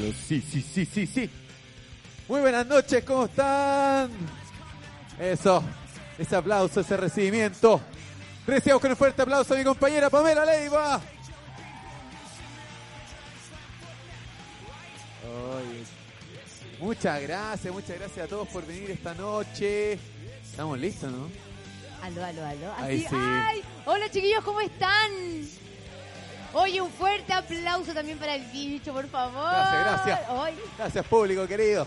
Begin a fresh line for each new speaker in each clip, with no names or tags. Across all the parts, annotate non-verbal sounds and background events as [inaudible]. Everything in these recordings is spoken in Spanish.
Sí, sí, sí, sí, sí. Muy buenas noches, ¿cómo están? Eso, ese aplauso, ese recibimiento. Recibamos con un fuerte aplauso a mi compañera Pamela Leiva. Muchas gracias, muchas gracias a todos por venir esta noche. Estamos listos, ¿no?
Aló, aló, aló.
Ahí
Así-
sí.
¡Ay! Hola chiquillos, ¿cómo están? Oye, un fuerte aplauso también para el bicho, por favor.
Gracias, gracias.
Ay,
Gracias, público querido.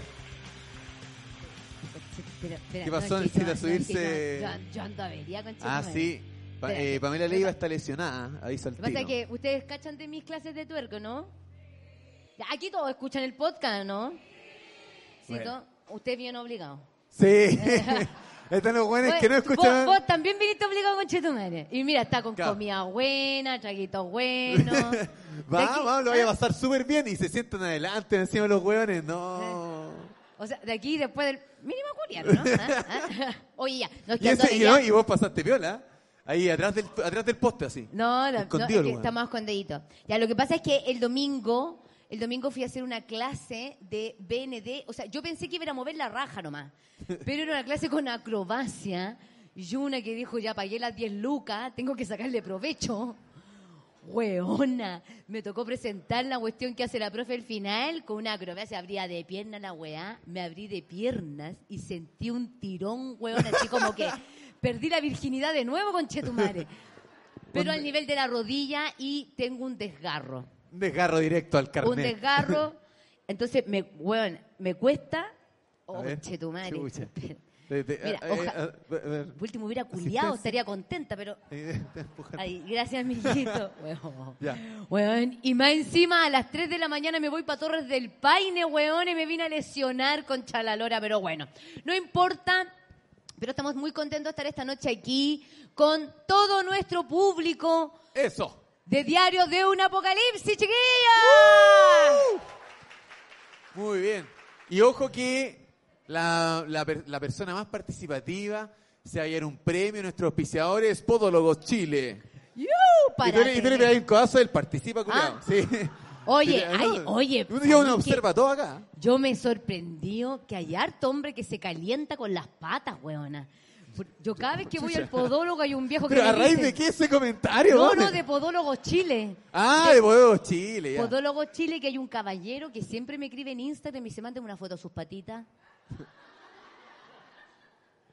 espera,
¿Qué pasó? Necesita subirse-
Yo, yo- yo ando avería con
Ah, sí. Pa- eh, Pamela. Leiva está lesionada.
Lo que pasa es que ustedes cachan de mis clases de tuerco, ¿no? Aquí todos escuchan el podcast, ¿no? Sí,
Bueno.
todo- Usted bien obligado.
Sí. [laughs] Están los buenos que no
Vos-
escuchan.
Vos, también viniste obligado con Chetumare. Y mira, está con
Claro.
comida buena, traguitos buenos. [laughs] De
Vamos,
aquí-
vamos, lo voy a
ah,
pasar súper bien y se sientan adelante encima de los hueones. No.
O sea, de aquí después del mínimo coreano, ¿no? [laughs] ¿Ah? ¿Ah? [laughs] Oye, ya, nos
Y, ese- y, no, y vos pasaste piola. Ahí atrás del, atrás del poste así.
No, no,
Escondido
no, es
el
que
weón.
estamos escondiditos. Ya, lo que pasa es que el domingo, el domingo fui a hacer una clase de BND. O sea, yo pensé que iba a mover la raja nomás. [laughs] Pero era una clase con acrobacia. Y una que dijo, ya pagué las 10 lucas, tengo que sacarle provecho. Weona, me tocó presentar la cuestión que hace la profe al final con una acrobacia, abría de pierna la weá, me abrí de piernas y sentí un tirón, weón, así como que [laughs] perdí la virginidad de nuevo con Chetumare. [laughs] Pero al nivel de la rodilla y tengo un desgarro.
Un desgarro directo al
Un
carnet.
desgarro. Entonces, me, weón, me cuesta.
Ver.
Chetumare.
Chucha. De- de-
Mira,
eh,
oja-
eh,
último hubiera culiado, estaría contenta, pero. [laughs] Ay, gracias, mijito. [laughs] Weón.
Ya.
Weón. Y más encima, a las 3 de la mañana me voy para Torres del Paine, weón, y me vine a lesionar con Chalalora, pero bueno, no importa. Pero estamos muy contentos de estar esta noche aquí con todo nuestro público
Eso.
De Diario de un Apocalipsis, chiquillas.
Muy bien. Y ojo que la, la la persona más participativa se va a un premio. Nuestros auspiciadores, Podólogos Chile.
¡Yu!
Y tú, le- y tú le pegas un codazo, él participa, culiao.
Ah.
Sí.
Oye,
Sí,
ay, oye,
Un día uno
¿sabes qué?
observa todo acá.
Yo me sorprendió que hay harto hombre que se calienta con las patas, weona. Yo cada vez que voy al podólogo hay un viejo [laughs] que
Pero
me
a raíz
dice-
de qué ese comentario,
No, no, de Podólogo Chile.
Ah, de Podólogos Chile, ya.
Podólogo Chile, que hay un caballero que siempre me escribe en Instagram y se manda una foto de sus patitas.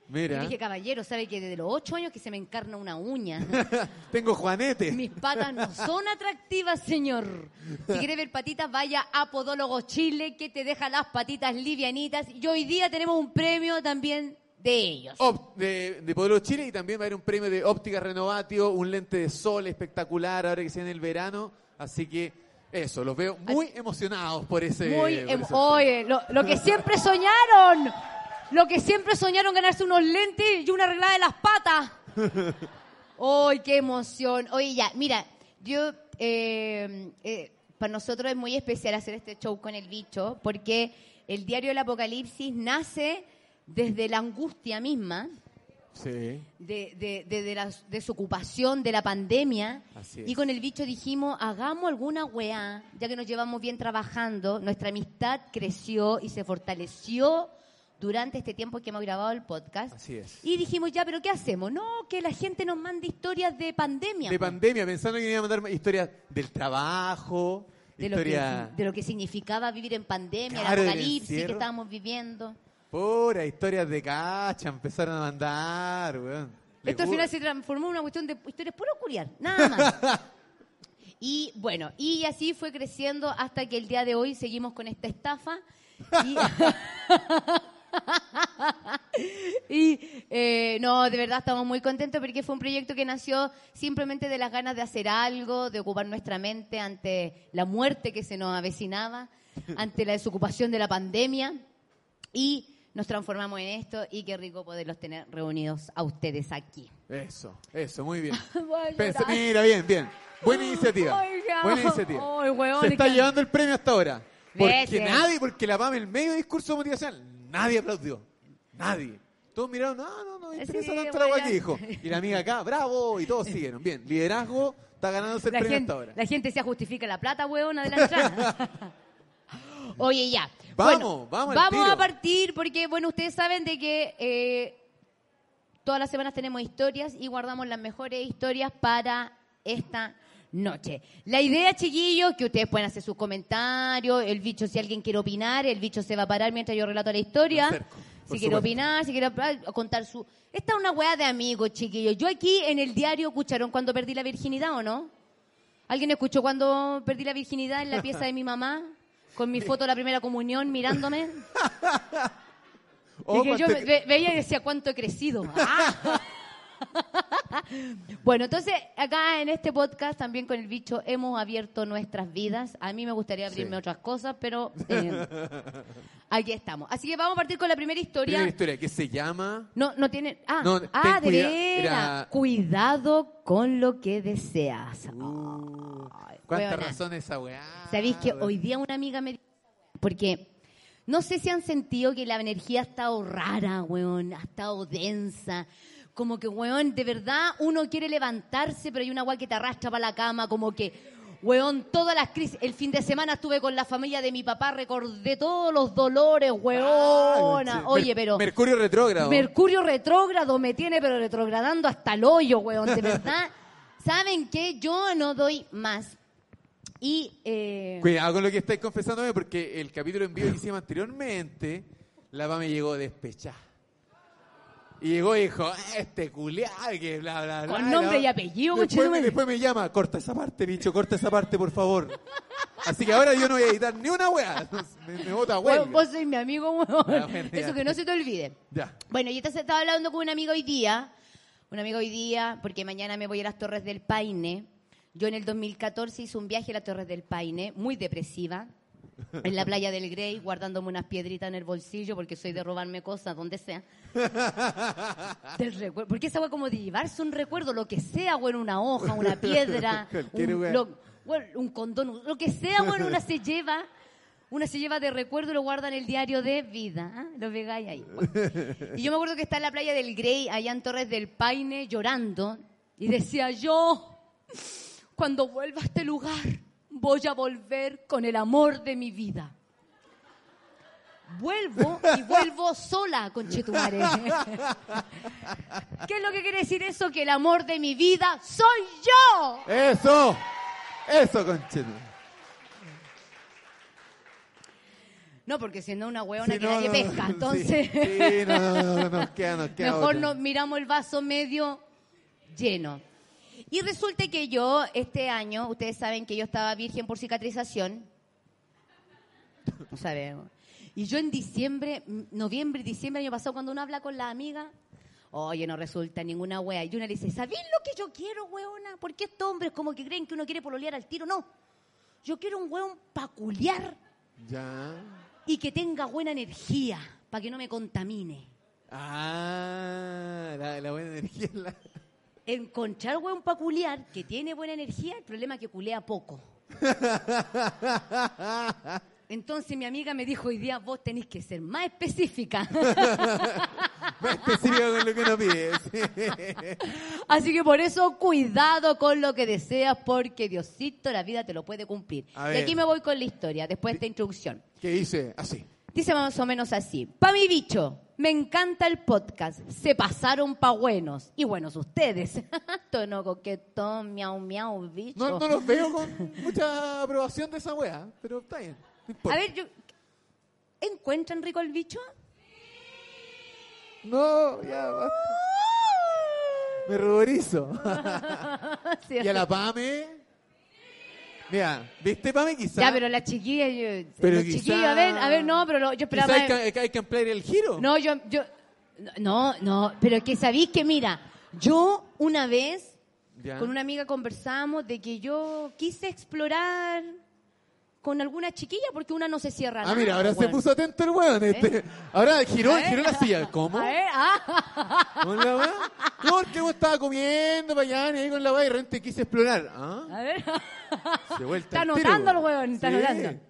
Y [laughs]
Mira,
dije, caballero, ¿sabe que desde los ocho años que se me encarna una uña? [laughs]
tengo Juanete.
Mis patas no son atractivas, señor. Si quiere ver patitas, vaya a Podólogo Chile, que te deja las patitas livianitas. Y hoy día tenemos un premio también de ellos.
Op- de, de Podólogos Chile y también va a haber un premio de óptica renovatio, un lente de sol espectacular ahora que se viene el verano. Así que eso, los veo muy emocionados por ese.
Muy
por ese-
oye, lo, lo que siempre soñaron, lo que siempre soñaron ganarse unos lentes y una arreglada de las patas. [laughs] ¡Ay, qué emoción! Oye, ya, mira, yo, eh, eh, para nosotros es muy especial hacer este show con el bicho, porque el diario del Apocalipsis nace desde la angustia misma,
Sí.
de, de, de, de la desocupación, de la pandemia. Y con el bicho dijimos, hagamos alguna weá, ya que nos llevamos bien trabajando, nuestra amistad creció y se fortaleció durante este tiempo que hemos grabado el podcast.
Así es.
Y dijimos, ya, pero ¿qué hacemos? No, que la gente nos mande historias de pandemia.
De pandemia, pensando que iba a mandar historias del trabajo,
de lo, que, de lo que significaba vivir en pandemia,
Claro,
el apocalipsis que estábamos viviendo.
Pura, historias de cacha, empezaron a mandar, weón.
Esto al final se transformó en una cuestión de historias puro curiar, nada más. [laughs] y bueno, y así fue creciendo hasta que el día de hoy seguimos con esta estafa. Y, [laughs] Y, eh, no, de verdad estamos muy contentos porque fue un proyecto que nació simplemente de las ganas de hacer algo, de ocupar nuestra mente ante la muerte que se nos avecinaba, [laughs] ante la desocupación de la pandemia. Y nos transformamos en esto y qué rico poderlos tener reunidos a ustedes aquí.
Eso, eso, muy bien. [laughs] Mira, bien, bien. Buena iniciativa.
Oiga.
Buena iniciativa. [laughs]
Weón,
Se
es
está
que-
llevando el premio hasta ahora. Porque
Vete.
nadie, porque la PAM, el medio discurso motivacional, nadie aplaudió. Nadie. Todos miraron, no, no, no, me interesa
Sí,
tanto la que dijo. Y la amiga acá, bravo, y todos siguieron. Bien, liderazgo está ganándose el
La
premio
gente,
hasta ahora.
la gente se justifica la plata, huevona, de la entrada. Oye, ya.
Vamos,
Bueno,
vamos
Vamos a partir porque, bueno, ustedes saben de que eh, todas las semanas tenemos historias y guardamos las mejores historias para esta noche. La idea, chiquillos, que ustedes pueden hacer sus comentarios, el bicho, si alguien quiere opinar, el bicho se va a parar mientras yo relato la historia. Si quiere opinar, si quiere contar su... Esta es una weá de amigos, chiquillos. Yo aquí en el diario, ¿escucharon cuando perdí la virginidad o no? ¿Alguien escuchó cuando perdí la virginidad en la pieza de mi mamá? Con mi foto de la primera comunión mirándome. [laughs] Y que yo
parte-
ve- veía y decía cuánto he crecido. Ah. [laughs] bueno, entonces acá en este podcast también con el bicho hemos abierto nuestras vidas. A mí me gustaría abrirme
Sí.
otras cosas, pero [laughs] eh, aquí estamos. Así que vamos a partir con la primera historia.
Primera historia que se llama.
No, no tiene. Ah,
No,
ah
ten
de
cuida-
veras.
era-
Cuidado con lo que deseas.
Uh, ¿Cuánta
weona.
razón esa weá?
¿Sabéis que hoy día una amiga me dijo, porque no sé si han sentido que la energía ha estado rara, weón, ha estado densa. Como que, weón, de verdad uno quiere levantarse, pero hay una weá que te arrastra para la cama, como que, weón, todas las crisis. El fin de semana estuve con la familia de mi papá, recordé todos los dolores, weón.
Ah, sí.
Oye, pero...
Mercurio retrógrado.
Mercurio retrógrado me tiene, pero retrogradando hasta el hoyo, weón, de [laughs] verdad. ¿Saben qué? Yo no doy más. Y... eh,
Cuidado con lo que estáis confesándome, porque el capítulo en vivo que hicimos anteriormente, la me llegó despechada. Y llegó y dijo, "Ah, este culiado, que bla, bla, bla.
Con nombre y apellido,
después, me, después me llama, corta esa parte, bicho, corta esa parte, por favor. Así que ahora yo no voy a editar ni una weá. Me, me bota huelga.
vos sois mi amigo, weón.
Ya, bueno, ya.
Eso que no se te olvide.
Ya.
Bueno, yo estaba hablando con un amigo hoy día, un amigo hoy día, porque mañana me voy a las Torres del Paine. Yo en el 2014 hice un viaje a las Torres del Paine, muy depresiva, en la playa del Grey, guardándome unas piedritas en el bolsillo, porque soy de robarme cosas donde sea. [laughs] Del recuerdo. Porque esa weá como de llevarse un recuerdo, lo que sea, bueno, una hoja, una [laughs] piedra, un, lo- bueno, un condón, lo que sea, bueno, una se lleva, una se lleva de recuerdo y lo guarda en el diario de vida. ¿ah? Lo pegáis ahí. Bueno. Y yo me acuerdo que está en la playa del Grey, allá en Torres del Paine, llorando, y decía yo, cuando vuelva a este lugar, voy a volver con el amor de mi vida. Vuelvo y vuelvo sola, conchetumare. [laughs] ¿Qué es lo que quiere decir eso? Que el amor de mi vida soy yo.
Eso. Eso, concheto.
No, porque siendo una hueona
Sí,
que
no,
nadie
no,
pesca, [laughs] entonces
Sí, no, no, no, no, nos queda, nos queda
mejor
otra.
nos miramos el vaso medio lleno. Y resulta que yo, este año, ustedes saben que yo estaba virgen por cicatrización. No sabemos. Y yo en diciembre, noviembre, diciembre año pasado, cuando uno habla con la amiga, oye, no resulta ninguna wea. Y una le dice, ¿sabéis lo que yo quiero, weona? Porque estos hombres como que creen que uno quiere pololear al tiro. No. Yo quiero un weón peculiar
Ya.
y que tenga buena energía para que no me contamine.
Ah, la, la buena energía. la-
Encontrar weón peculiar que tiene buena energía, el problema es que culea poco. [laughs] Entonces mi amiga me dijo hoy día, vos tenés que ser más específica. [laughs]
Más específico con lo que uno pide. sí. [laughs]
Así que por eso cuidado con lo que deseas porque Diosito la vida te lo puede cumplir. Y aquí me voy con la historia, después de esta introducción.
¿Qué dice? Así.
Dice más o menos así. Pa' mi bicho, me encanta el podcast. Se pasaron pa' buenos. Y buenos ustedes. [laughs] Tono coquetón, miau, miau, bicho.
No, no los veo con mucha aprobación de esa wea, pero está bien. no.
A ver, yo... ¿encuentran rico el bicho?
No, ya basta. Me ruborizo. [laughs] Y a la Pame. Mira, ¿viste Pame? Quizá.
Ya, pero la chiquilla, yo,
Pero
los
quizá-
a ver, a ver, no, pero lo- yo esperaba...
hay, que, hay que ampliar el giro.
No, yo, yo, no, no, pero que sabéis que, mira, yo una vez
Ya.
con una amiga conversamos de que yo quise explorar con alguna chiquilla porque una no se cierra
Ah,
nada,
mira, ahora se
weón.
puso atento el weón. Este. Ahora giró,
ver.
giró la silla. ¿Cómo? [laughs]
A ver, ah.
¿Con la weá? No, porque yo estaba comiendo para allá y ahí con la weá y de repente quise explorar. ¿Ah?
A ver.
De vuelta [laughs]
Está anotando el
weón.
weón, está
Sí.
anotando.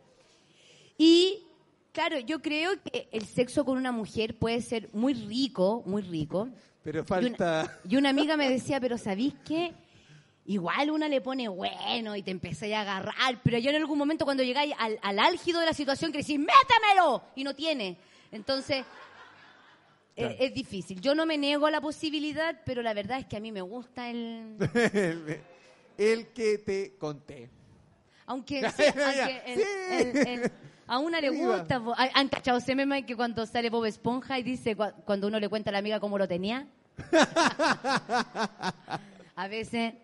Y, claro, yo creo que el sexo con una mujer puede ser muy rico, muy rico.
Pero
Y una,
falta.
y una amiga me decía, pero ¿sabéis qué? Igual una le pone bueno y te empezáis a agarrar, pero yo en algún momento cuando llegáis al, al álgido de la situación que decís, métemelo, y no tiene. Entonces,
Claro.
es, es difícil. Yo no me niego a la posibilidad, pero la verdad es que a mí me gusta el... [laughs]
el que te conté.
Aunque, [laughs] sí, aunque el-
sí.
el- el- a una le gusta. ¿Han cachado ese meme que cuando sale Bob Esponja y dice cua- cuando uno le cuenta a la amiga cómo lo tenía? [laughs] a veces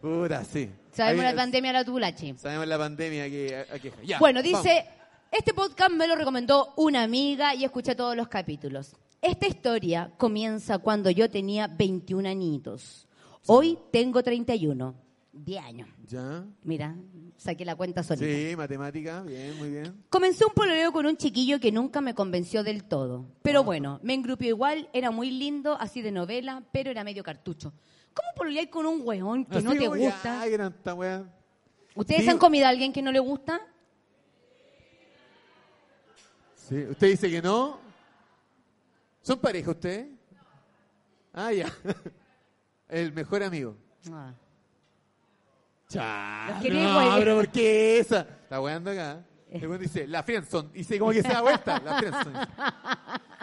Pura, sí.
sabemos
Ahí-
la pandemia la tulachi.
Sabemos la pandemia que aqueja. Ya,
Bueno,
vamos.
dice, este podcast me lo recomendó una amiga y escuché todos los capítulos. Esta historia comienza cuando yo tenía 21 añitos. Hoy tengo 31. 10 años.
¿Ya?
Mira, saqué la cuenta solita.
Sí, matemática, bien, muy bien.
Comencé un pololeo con un chiquillo que nunca me convenció del todo. Pero bueno, me engrupió igual, era muy lindo, así de novela, pero era medio cartucho. ¿Cómo pololear con un weón que no te gusta?
Ay.
¿Ustedes han comido a alguien que no le gusta?
Sí, ¿Usted dice que no? ¿Son pareja ustedes? Ah, ya. [laughs] El mejor amigo.
Ah.
Chao.
Los quería
No,
igual.
pero ¿por qué esa? Está weando acá. El weón dice, la friendzone. Y se como que se da vuelta, la friendzone. [laughs]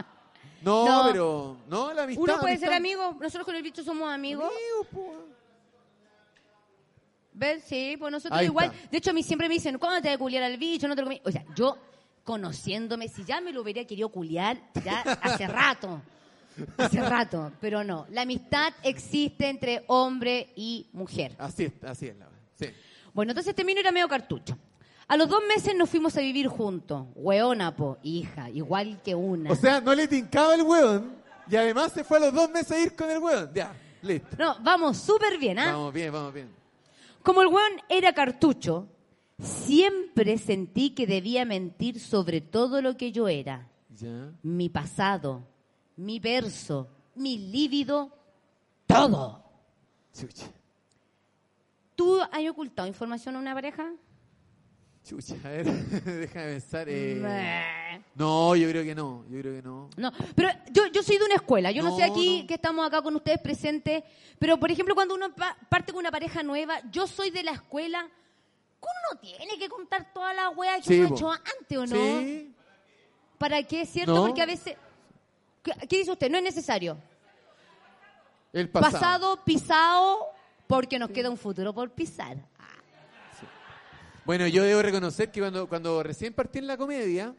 No,
No.
pero... No, la amistad.
Uno puede
amistad.
ser amigo, nosotros con el bicho somos amigos.
Amigos, po.
¿Ves? Sí, pues nosotros
Ahí
igual.
está.
De hecho, a mí siempre me dicen, ¿cuándo te vas a culiar al bicho? No te lo comí. O sea, yo, conociéndome, si ya me lo hubiera querido culiar, ya hace rato. Hace rato. Pero no. La amistad existe entre hombre y mujer.
Así es, así es la verdad. Sí.
Bueno, entonces este mino era medio cartucho. A los dos meses nos fuimos a vivir juntos. Hueona, po, hija, igual que una.
O sea, no le tincaba el hueón y además se fue a los dos meses a ir con el hueón. Ya, listo.
no, vamos súper bien, ¿ah?
Vamos bien, vamos bien.
Como el weón era cartucho, siempre sentí que debía mentir sobre todo lo que yo era.
Ya.
Mi pasado, mi verso, mi líbido, todo.
Chucha.
¿Tú has ocultado información a una pareja?
Chucha, a ver, [laughs] déjame pensar. eh. No, yo creo que no, yo creo que no.
No, pero yo, yo soy de una escuela. Yo no,
No,
sé aquí
no.
que estamos acá con ustedes presentes, pero por ejemplo, cuando uno pa- parte con una pareja nueva, yo soy de la escuela uno no tiene que contar toda la wea que
Sí,
uno ha hecho antes, ¿o no?
Sí.
¿Para qué? ¿Cierto?
No.
Porque a veces... ¿Qué, qué dice usted? No es necesario.
El pasado.
Pasado, pisado, porque nos queda un futuro por pisar.
Bueno, yo debo reconocer que cuando, cuando recién partí en la comedia,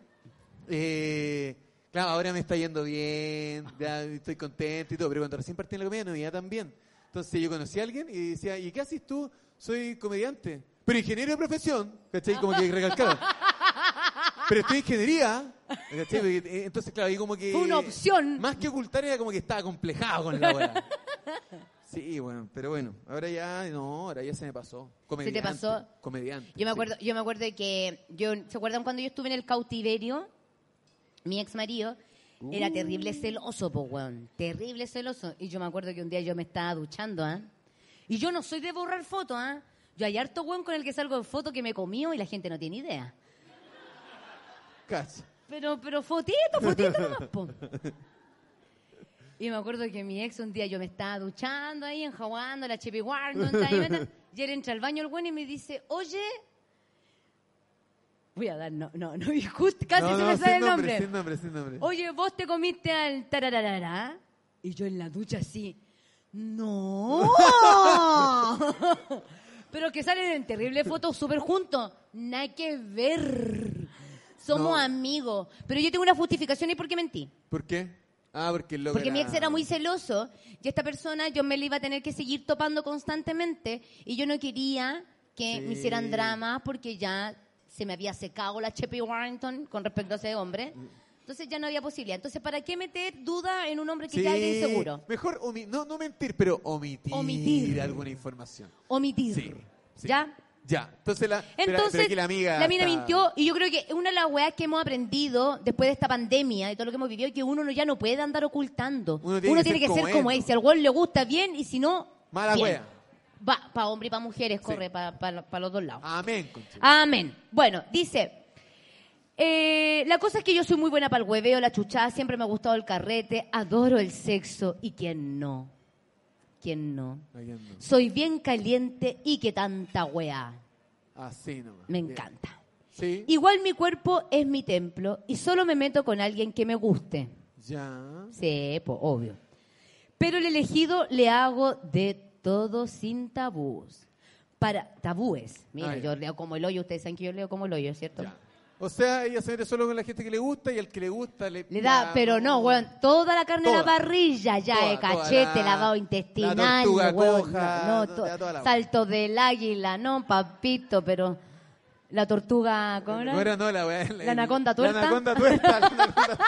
eh, claro, ahora me está yendo bien, ya estoy contento y todo, pero cuando recién partí en la comedia no me iba tan bien. Entonces yo conocí a alguien y decía, ¿y qué haces tú? Soy comediante, pero ingeniero de profesión, ¿cachai? Como que recalcaba. [laughs] Pero estoy en ingeniería, ¿cachai? Eh, Entonces, claro, ahí como que...
Fue una opción.
Más que ocultar era como que estaba complejado con la weá. [laughs] Sí, bueno, pero bueno, ahora ya, no, ahora ya se me pasó. Comediante,
pasó?
Comediante.
Yo me
sí.
acuerdo, yo me acuerdo de que yo, ¿se acuerdan cuando yo estuve en el cautiverio? Mi ex marido era terrible celoso, po, weón. Terrible celoso. Y yo me acuerdo que un día yo me estaba duchando, ¿ah? Y yo no soy de borrar fotos, ¿ah? Yo hay harto weón con el que salgo en foto que me comió y la gente no tiene idea.
Cacha.
Pero, pero fotito, fotito nomás, po. [laughs] Y me acuerdo que mi ex un día yo me estaba duchando ahí, enjaguando la Chippy Warden, y él entra al baño el bueno y me dice, oye, voy a dar, no, no, no, [laughs] y justo casi
No,
se
no,
me sale el nombre.
Sin nombre, sin nombre.
Oye, vos te comiste al tarararara. Y yo en la ducha así, no. [laughs] Pero que salen en terrible fotos súper juntos. Nada que ver. Somos
No.
amigos. Pero yo tengo una justificación y por qué mentí.
¿Por qué? Ah, porque el loco
Porque mi ex era muy celoso y esta persona yo me la iba a tener que seguir topando constantemente y yo no quería que
Sí.
me hicieran drama porque ya se me había secado la Cheppy Warrington con respecto a ese hombre. Entonces ya no había posibilidad. Entonces, ¿para qué meter duda en un hombre que
Sí,
ya es inseguro?
Mejor no, no mentir, pero omitir,
Omitir.
alguna información.
Omitir.
Sí.
¿Ya?
Ya. Entonces la,
Entonces,
pero la amiga.
mina
está-
mintió y yo creo que una de las weas que hemos aprendido después de esta pandemia y todo lo que hemos vivido es que uno no- ya no puede andar ocultando.
Uno tiene que ser
que
como
ser como
es.
Si al weón le gusta bien y si no,
Mala
bien.
wea.
Va, para hombres y para mujeres,
Sí.
corre para los dos lados.
Amén.
Amén. Bueno, dice, eh, la cosa es que yo soy muy buena para el hueveo, la chuchada, siempre me ha gustado el carrete, adoro el sexo y quién no. ¿Quién no?
¿A quién no?
Soy bien caliente y que tanta weá.
Así nomás.
Me
Bien.
encanta.
Sí.
Igual mi cuerpo es mi templo y solo me meto con alguien que me guste.
Ya.
Sí, pues obvio. Pero el elegido le hago de todo sin tabús. Para tabúes. Mira, yo leo como el hoyo, ustedes saben que yo leo como el hoyo, ¿cierto?
Ya. O sea, ella se mete solo con la gente que le gusta y al que le gusta le...
Le da, pero no, weón, toda la carne de la
Toda.
parrilla, ya
Toda,
de
toda
cachete,
la-
lavado
la
intestinal,
tortuga
weón,
coja,
no,
no,
to-
toda la-
salto del águila, no, papito, pero la tortuga, ¿cómo era?
No era no la weá.
¿La anaconda tuerta?
La anaconda tuerta. La anaconda,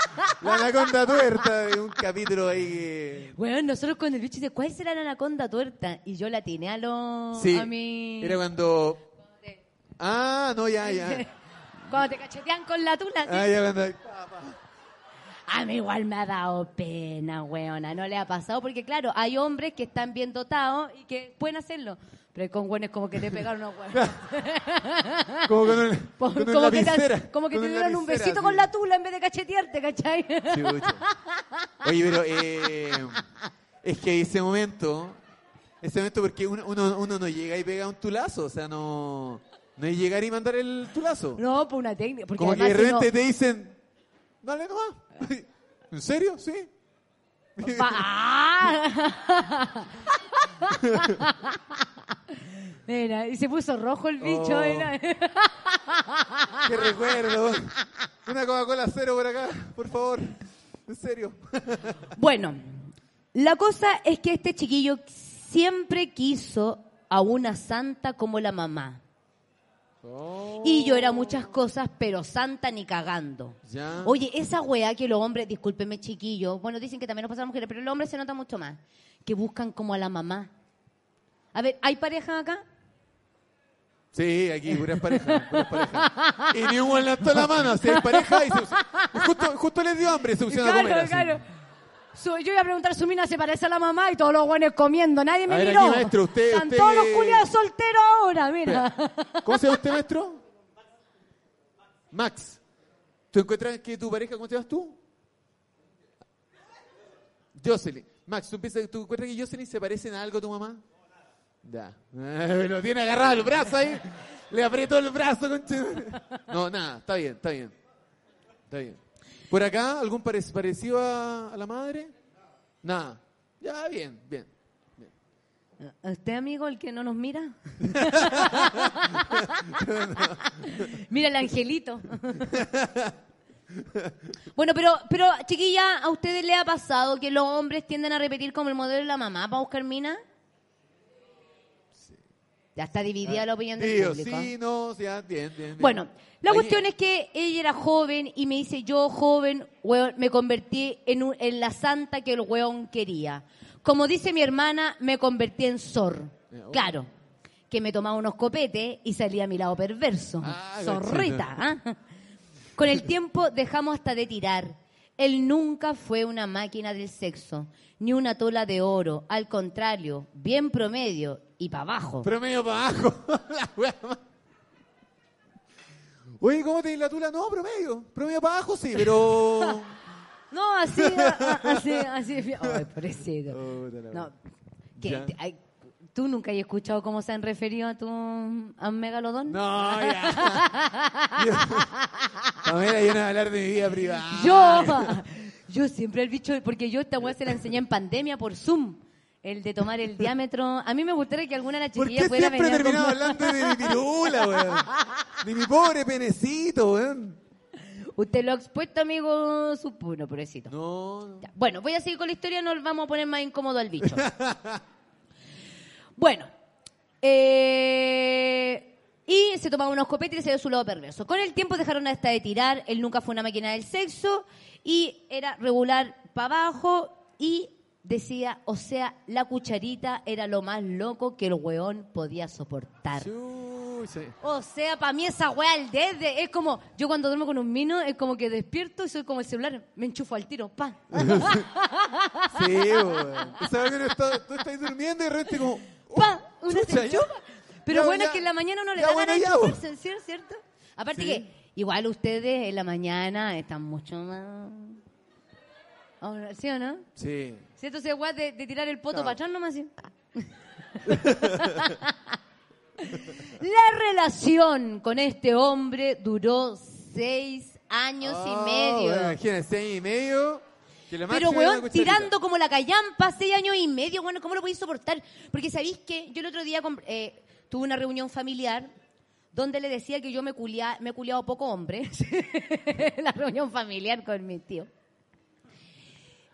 la anaconda tuerta de un capítulo ahí que...
Weón, nosotros con el bicho dice, ¿cuál será la anaconda tuerta? Y yo la atiné a los,
Sí.
a mi...
Era cuando... Ah, no, ya, ya. [laughs]
Cuando te cachetean con la tula,
ya cuando...
A mí igual me ha dado pena, weona. No le ha pasado porque, claro, hay hombres que están bien dotados y que pueden hacerlo. Pero con buenos como que te pegaron unos [laughs] huevos.
Como con, [laughs] con
que
lapicera,
te, como que
con
te
una
dieron un besito
sí.
con la tula en vez de cachetearte, ¿cachai?
Chucha. Oye, pero eh, es que ese momento, ese momento porque uno, uno, uno no llega y pega un tulazo, o sea, no, no es llegar y mandar el tulazo.
No, por una técnica. Porque
Como que
además
de
si no-
repente te dicen, dale nomás. [laughs] ¿En serio? Sí.
Pa- ¡Ah! [laughs] [laughs] Mira, y se puso rojo el bicho.
Oh. Qué recuerdo. Una Coca-Cola cero por acá, por favor. En serio.
Bueno, la cosa es que este chiquillo siempre quiso a una santa como la mamá. Y yo era muchas cosas, pero santa ni cagando.
Ya.
Oye, esa weá que los hombres, discúlpeme chiquillos, bueno, dicen que también nos pasa a las mujeres, pero los hombres se nota mucho más, que buscan como a la mamá. A ver, ¿hay pareja acá?
Sí, aquí puras parejas, puras parejas. Y ni un levantó la mano, así es pareja y se justo, justo les dio hambre y se pusieron a comer.
Claro,
así.
claro. Yo iba a preguntar, ¿su mina se parece a la mamá? Y todos los buenos comiendo, nadie me
A ver,
miró.
aquí, maestro, usted-
Están
usted-
todos los culiados solteros ahora, mira.
¿Cómo se llama usted, maestro? Max. ¿Tú encuentras que tu pareja, cómo te llamas tú? Jocelyn. Max, ¿tú, piensas, ¿tú encuentras que Jocelyn se parecen a algo a tu mamá? Ya. [laughs] Lo tiene agarrado el brazo ahí. Le apretó el brazo, conche. No, nada, está bien, está bien. Está bien. ¿Por acá algún pare- parecido a, a la madre? Nada. Ya, bien, bien.
¿A ¿Usted, amigo, el que no nos mira? [laughs] mira el angelito. bueno, pero, pero, chiquilla, ¿a ustedes les ha pasado que los hombres tienden a repetir como el modelo de la mamá para buscar mina? Ya está dividida la opinión del
Tío,
público.
sí, no, ya, bien, bien. bien.
Bueno, la
Ahí-
cuestión es que ella era joven y me dice, yo joven, weón, me convertí en, un- en la santa que el weón quería. Como dice mi hermana, me convertí en.
Eh, oh.
Claro, que me tomaba unos copetes y salía a mi lado perverso.
Ah,
Zorrita. ¿ah? Con el tiempo dejamos hasta de tirar. Él nunca fue una máquina del sexo, ni una tola de oro. Al contrario, bien promedio y para abajo.
Promedio para abajo. [laughs] La wea más- Oye, ¿cómo te la tula? No, promedio. Promedio para abajo, sí, pero. [laughs]
No, [laughs] así, así, así. Ay, pobrecito.
La
No. ¿qué? ¿Tú nunca has escuchado cómo se han referido a tu a un megalodón?
No, ya. Yo- Pamela, yo no voy a hablar de mi vida privada.
Yo, yo siempre el bicho, porque yo esta weá se la enseñé en pandemia por Zoom. El de tomar el diámetro. A mí me gustaría que alguna de las
¿Por qué
pudiera
siempre
venir a
terminamos
contar-
hablando de mi pirula, weón? De mi pobre penecito, weón.
Usted lo ha expuesto, amigo, su bueno, pobrecito.
No, no.
Ya, Bueno, voy a seguir con la historia, no vamos a poner más incómodo al bicho. bueno, eh, y se tomaba unos copetes y se dio su lado perverso. Con el tiempo dejaron hasta de tirar, él nunca fue una máquina del sexo y era regular para abajo y decía, o sea, la cucharita era lo más loco que el weón podía soportar. O sea, para mí esa weá al desde es como, yo cuando duermo con un mino es como que despierto y soy como el celular, me enchufo al tiro, pa. [laughs]
Sí, weón. O sea, que está- tú estás durmiendo y de repente como... oh,
pa, uno
chucha,
se enchufa.
ya.
Pero
Ya,
bueno,
ya.
es que en la mañana uno le da
bueno,
ganas de ¿sí? ¿cierto? Aparte
Sí.
que igual ustedes en la mañana están mucho más... ¿Sí o no?
Sí.
¿Cierto? Se weá de, de tirar el poto
Claro.
para atrás nomás. ¿sí? [laughs] La relación con este hombre duró seis años
Oh,
y medio.
bueno, imagínate, seis y medio. que lo
Pero, weón, tirando como la callampa, seis años y medio, bueno, ¿cómo lo podéis soportar? Porque sabéis que yo el otro día eh, tuve una reunión familiar donde le decía que yo me, culia, me he culiado poco hombre. [laughs] la reunión familiar con mi tío.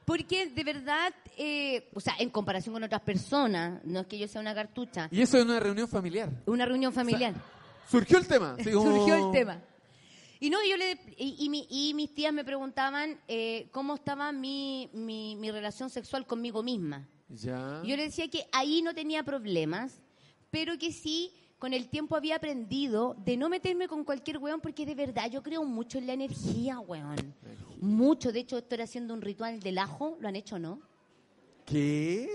Porque de verdad, eh, o sea, en comparación con otras personas, no es que yo sea una cartucha,
Y eso es una reunión familiar.
una reunión familiar.
Surgió el tema. [laughs] como-
Surgió el tema. Y no, yo le, y, y mi- y mis tías me preguntaban eh, cómo estaba mi, mi, mi relación sexual conmigo misma.
Ya.
Yo le decía que ahí no tenía problemas, pero que sí, con el tiempo había aprendido de no meterme con cualquier weón, porque de verdad yo creo mucho en la energía, weón. Mucho. De hecho, estoy haciendo un ritual del ajo. ¿Lo han hecho o no?
¿Qué?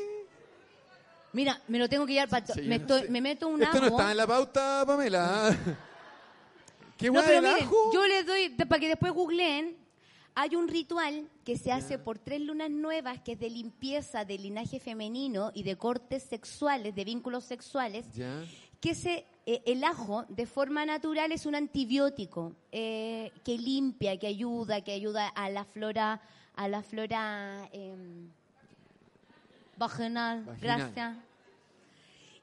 Mira, me lo tengo que llevar para...
Sí,
me,
no
estoy-
sé.
me meto un
Esto
ajo.
no estaba en la pauta, Pamela. [laughs] ¿Qué
No,
guay
pero
del
miren,
ajo?
yo les doy, de- para que después googleen, hay un ritual que se hace por tres lunas nuevas, que es de limpieza del linaje femenino y de cortes sexuales, de vínculos sexuales,
Ya.
Que se, eh, el ajo de forma natural es un antibiótico eh, que limpia, que ayuda, que ayuda a la flora, a la flora em, vaginal,
Vaginal.
gracias.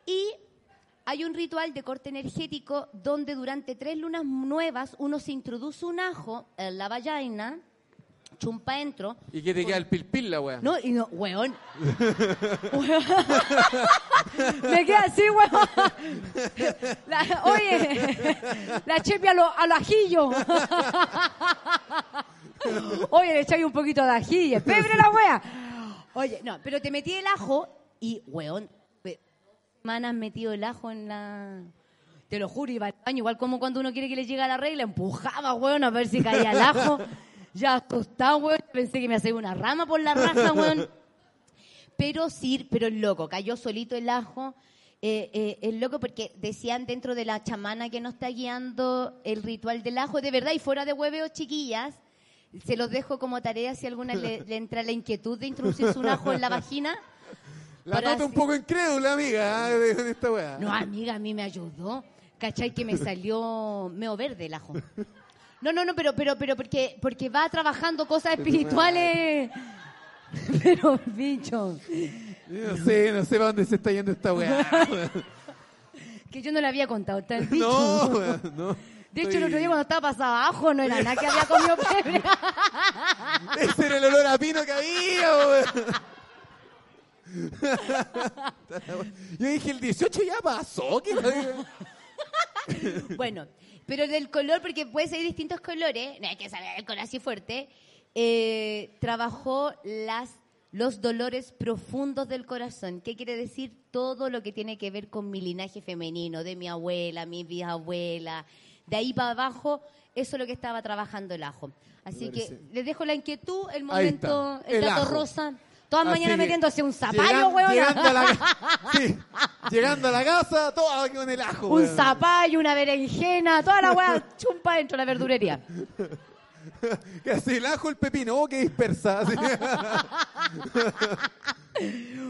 Y hay un ritual de corte energético donde durante tres lunas nuevas uno se introduce un ajo en la vagina, chumpa dentro,
¿Y qué te queda el pilpil, la wea?
no, y no, weón. Weón. [laughs] Me queda así, weón. La- oye, la chepe a lo, a lo ajillo. [laughs] Oye, le echáis un poquito de ajillo. Pebre la wea. Oye, no, pero te metí el ajo y, weón, we- semanas metido el ajo en la... Te lo juro, iba al baño, igual como cuando uno quiere que le llegue a la regla, empujaba, weón, a ver si caía el ajo. Ya acostado, weón, pensé que me hacía una rama por la raja, [laughs] weón. Pero sí, pero el loco, cayó solito el ajo. Eh, eh, el loco, porque decían dentro de la chamana que nos está guiando el ritual del ajo, de verdad, y fuera de hueveo, chiquillas, se los dejo como tarea si alguna le, le entra la inquietud de introducirse un ajo en la vagina.
La nota un
así-
poco incrédula, amiga, ¿eh? de, de esta wea.
No, amiga, a mí me ayudó. ¿Cachai? Que me salió meo verde el ajo. No, no, no, pero, pero, pero, porque, porque va trabajando cosas espirituales. [laughs] Pero, bicho,
no sé, no sé para dónde se está yendo esta wea.
que yo no le había contado tal bicho.
no, no.
De hecho, el otro día cuando estaba pasado abajo no era nada que había comido pebre. [laughs]
Ese era el olor a pino que había. [laughs] Yo dije, el 18 ya pasó.
bueno, pero del color, porque puede ser distintos colores, no hay que saber el color así fuerte, eh, trabajó las los dolores profundos del corazón. ¿Qué quiere decir? Todo lo que tiene que ver con mi linaje femenino, de mi abuela, mi bisabuela, de ahí para abajo, eso es lo que estaba trabajando el ajo. Así que les dejo la inquietud, el momento, el,
ajo.
rosa. Todas mañanas metiéndose un zapallo, weona.
Llegando a la, [laughs] sí, llegando a la casa, todo con el ajo.
Un
weón.
zapallo, una berenjena, toda la weá chumpa dentro de la verdurería. [laughs]
Que así el ajo, el pepino, oh, que dispersa. [laughs]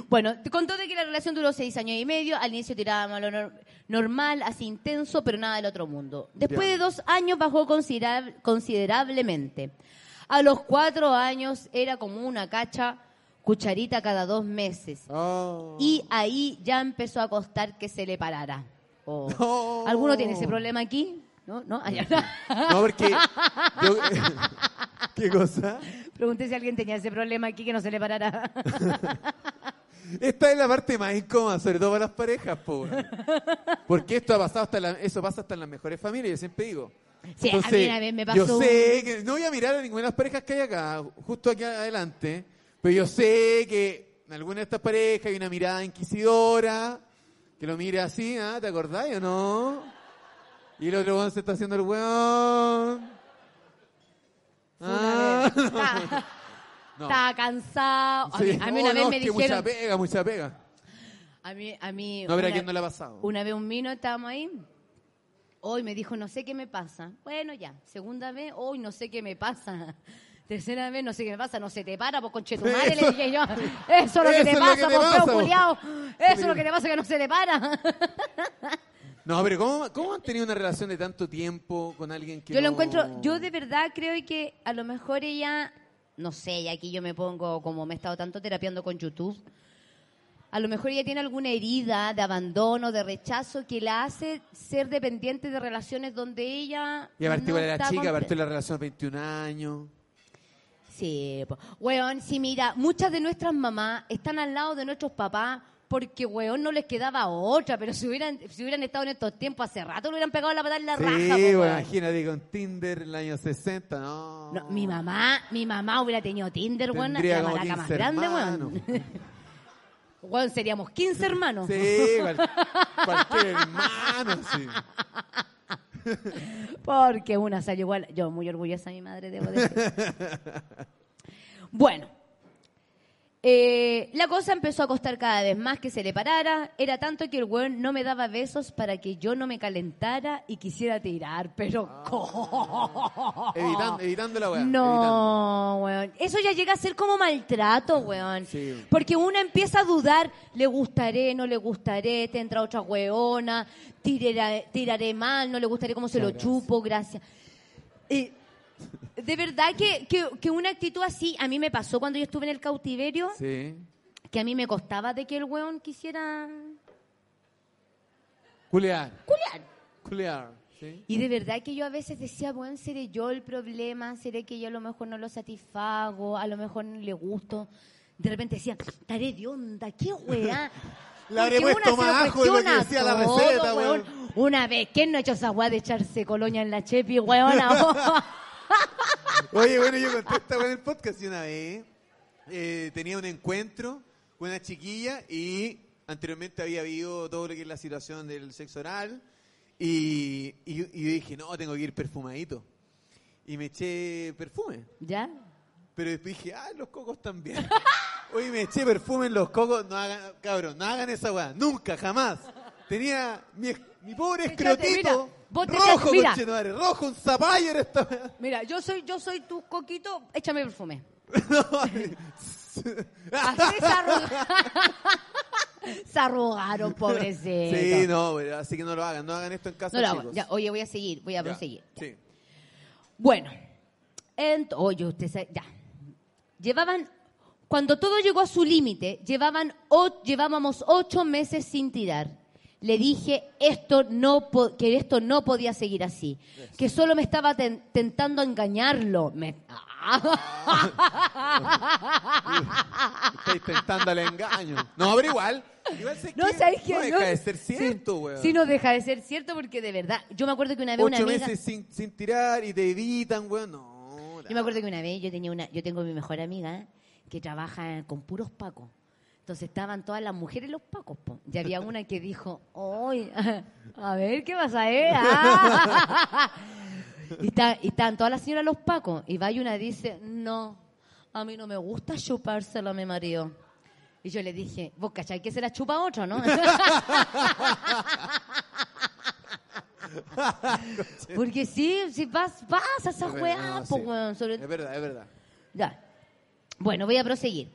Bueno, te contó de que la relación duró seis años y medio. Al inicio tirábamos lo nor- normal, así intenso, pero nada del otro mundo. Después
Ya.
de dos años bajó considerab- considerablemente. A los cuatro años era como una cacha, cucharita cada dos meses.
Oh.
Y ahí ya empezó a costar que se le parara. Oh.
No.
¿Alguno tiene ese problema aquí? ¿No? ¿No? Allá. [laughs]
No, porque. yo- [laughs] ¿Qué cosa?
Pregunté si alguien tenía ese problema aquí que no se le parara. [laughs]
Esta es la parte más incómoda, sobre todo para las parejas, po, weón. Porque esto ha pasado hasta la- eso pasa hasta en las mejores familias, yo siempre digo.
Sí, a mí una vez me pasó
Yo sé que no voy a mirar a ninguna de las parejas que hay acá, justo aquí adelante, pero yo sé que en alguna de estas parejas hay una mirada inquisidora, que lo mire así, ¿ah? ¿te acordás o no? Y el otro weón se está haciendo el weón. Ah, [laughs] no.
Cansado. A mí,
Sí.
a mí una
Oh,
vez
no,
me dijeron...
Mucha pega, mucha pega.
A mí, a mí
No, pero a
una,
quién no le ha pasado.
una vez un vino, estábamos ahí. Hoy me dijo, no sé qué me pasa. Bueno, ya. Segunda vez, hoy no sé qué me pasa. Tercera vez, no sé qué me pasa, no se te para, pues conchetumare,
Eso-
le dije yo. [laughs] Eso es lo que te
lo
pasa, pues culiao. Eso es lo que te pasa que no se te para. [laughs]
No, pero ¿cómo, ¿cómo han tenido una relación de tanto tiempo con alguien que
Yo lo
no-
encuentro, yo de verdad creo que a lo mejor ella, no sé, y aquí yo me pongo, como me he estado tanto terapiando con YouTube, a lo mejor ella tiene alguna herida de abandono, de rechazo, que la hace ser dependiente de relaciones donde ella...
Y aparte
no
igual era chica, aparte la relación a 21 años.
Sí, po. weón, sí, mira, muchas de nuestras mamás están al lado de nuestros papás porque, weón, no les quedaba otra, pero si hubieran, si hubieran estado en estos tiempos hace rato, le hubieran pegado la patada en la
Sí,
raja, po,
bueno, imagínate con Tinder en el año 60, no.
No, mi mamá, mi mamá hubiera tenido Tinder, weón, la maraca más
15
grande, weón. [laughs] Weón, seríamos 15 hermanos.
Sí, cual- cualquier hermano, sí.
Porque una salió igual. Yo muy orgullosa de mi madre, debo decir. [laughs] bueno. Eh, la cosa empezó a costar cada vez más que se le parara. Era tanto que el weón no me daba besos para que yo no me calentara y quisiera tirar. Pero,
Evitando, evitando la evitando.
No, weón. Eso ya llega a ser como maltrato, weón.
Sí.
Porque uno empieza a dudar, le gustaré, no le gustaré, te entra otra weona, tiraré, tiraré mal, no le gustaré cómo se lo
gracias.
chupo, gracias. Eh, de verdad que, que, que una actitud así, a mí me pasó cuando yo estuve en el cautiverio,
Sí.
que a mí me costaba de que el weón quisiera
Culear.
culiar.
Culear. Sí.
Y de verdad que yo a veces decía, bueno, seré yo el problema, seré que yo a lo mejor no lo satisfago, a lo mejor no le gusto. De repente decía, estaré de onda, qué weá. [laughs]
Le habré puesto más ajo de lo que la receta,
weón.
weón.
Una vez, ¿quién no ha hecho esa weá de echarse colonia en la chepi, weona? [laughs]
Oye, bueno, yo conté en el podcast y una vez eh, tenía un encuentro con una chiquilla y anteriormente había habido todo lo que es la situación del sexo oral y, y, y yo dije, no, tengo que ir perfumadito. Y me eché perfume.
¿Ya?
Pero después dije, ah, los cocos también. [laughs] Oye, me eché perfume en los cocos. No hagan, cabrón, no hagan esa weá. Nunca, jamás. Tenía mi, mi pobre
mira,
escrotito
vos te
rojo,
mira.
rojo, un zapallo esta.
Mira, yo soy, yo soy tu coquito, échame perfume. [laughs] [laughs] Así se arrugaron. [laughs] se arrugaron, pobrecito.
Sí, no, así que no lo hagan. No hagan esto en casa,
No lo hago.
chicos.
Ya, oye, voy a seguir, voy a
Ya,
proseguir.
Sí.
Bueno, ent- oye, usted sabe, ya. Llevaban, cuando todo llegó a su límite, llevaban, o- llevábamos ocho meses sin tirar. Le dije esto no que esto no podía seguir así, que solo me estaba ten- tentando engañarlo. Me- [laughs]
Estáis tentando el engaño. No, pero igual. Igual sé [laughs]
no,
que
¿sabes qué?
No
No,
deja de ser cierto, weón.
Sí, no deja de ser cierto porque de verdad, yo me acuerdo que una vez una
Ocho
amiga...
meses sin, sin tirar y te evitan, weón. No.
Yo me acuerdo que una vez yo tenía una, yo tengo mi mejor amiga que trabaja con puros pacos. Entonces estaban todas las mujeres los pacos, po. Y había una que dijo, ¡Ay! A ver, ¿qué pasa, eh? Ah. [laughs] Y, está- y estaban todas las señoras los pacos. Y va y una dice, no, a mí no me gusta chupárselo a mi marido. Y yo le dije, vos cachai que se la chupa otro, ¿no? [laughs] Porque sí, sí pas- pasa esa
Es verdad,
weá,
no, sí.
sobre-
Es verdad, es verdad.
ya. Bueno, voy a proseguir.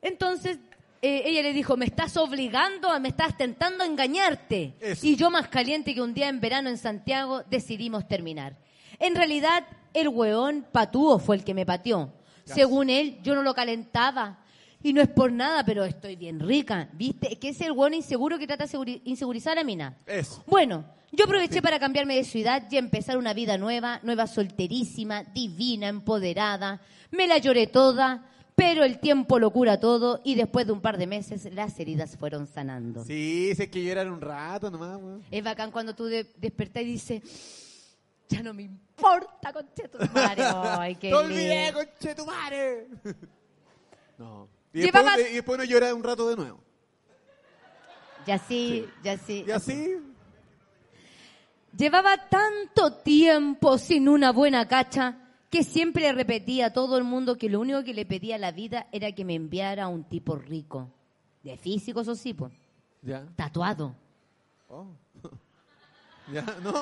Entonces, eh, ella le dijo, me estás obligando, me estás tentando a engañarte.
Eso.
Y yo más caliente que un día en verano en Santiago, decidimos terminar. En realidad, el weón patúo fue el que me pateó. Según él, yo no lo calentaba. Y no es por nada, pero estoy bien rica, ¿viste? Es que es el weón inseguro que trata de seguri- insegurizar a Mina.
Eso.
Bueno, yo aproveché para cambiarme de ciudad y empezar una vida nueva, nueva solterísima, divina, empoderada. Me la lloré toda, pero el tiempo lo cura todo y después de un par de meses las heridas fueron sanando.
Sí, sé que llorar un rato nomás.
Es bacán cuando tú de- despertás y dices, ya no me importa, conchetumare. [laughs] Ay, qué
¡Te olvidé, conchetumare! [laughs] no. Y
Llevaba-
después, y después uno llora un rato de nuevo.
Ya sí, ya sí.
Y así,
Llevaba tanto tiempo sin una buena cacha que siempre le repetía a todo el mundo que lo único que le pedía a la vida era que me enviara a un tipo rico. De físico, eso sí, po.
ya.
Tatuado.
Oh. [laughs] ya, no,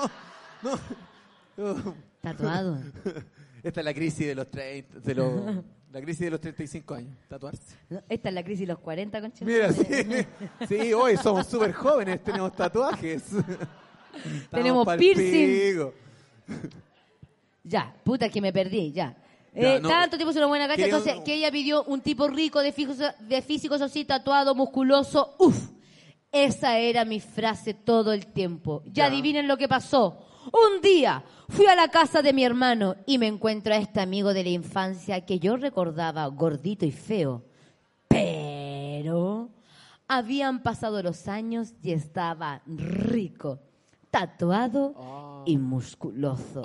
no.
Tatuado. [laughs]
Esta es la crisis de los 30, de los, la crisis de los 35 años, tatuarse.
Esta es la crisis de los 40, concha.
Mira, sí, [laughs] sí, hoy somos súper jóvenes, tenemos tatuajes. Estamos
Tenemos piercing. Ya, puta que me perdí, ya.
Ya,
Eh,
no.
Tanto tiempo es una buena cacha, entonces que ella pidió un tipo rico de físico, de físico eso sí, tatuado, musculoso, uf. Esa era mi frase todo el tiempo. Ya
Ya.
adivinen lo que pasó. Un día fui a la casa de mi hermano y me encuentro a este amigo de la infancia que yo recordaba gordito y feo. Pero habían pasado los años y estaba rico, tatuado y musculoso.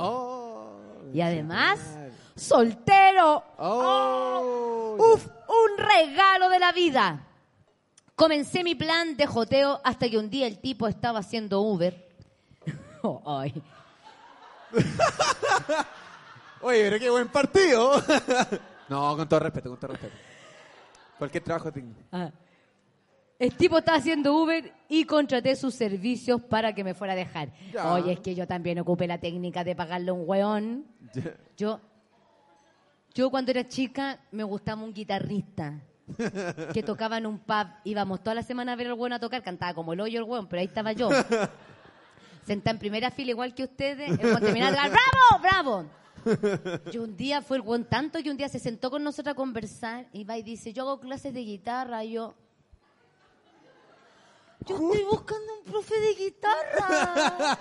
Y además, soltero.
Oh,
Uf, un regalo de la vida. Comencé mi plan de joteo hasta que un día el tipo estaba haciendo Uber. [laughs] Oh, ay. [laughs]
Oye, pero qué buen partido. [laughs] no, con todo respeto, con todo respeto. Cualquier trabajo tengo.
Ah. El tipo estaba haciendo Uber y contraté sus servicios para que me fuera a dejar.
Ya.
Oye, es que yo también ocupé la técnica de pagarle a un weón. Yo, yo cuando era chica me gustaba un guitarrista [laughs] que tocaba en un pub. Íbamos toda la semana a ver al weón a tocar, cantaba como el hoyo el weón, pero ahí estaba yo. [laughs] Sentada en primera fila igual que ustedes, el weón terminaba de ¡bravo, bravo! Y un día fue el weón tanto que un día se sentó con nosotros a conversar y va y dice, yo hago clases de guitarra, y yo... Yo estoy buscando un profe de guitarra.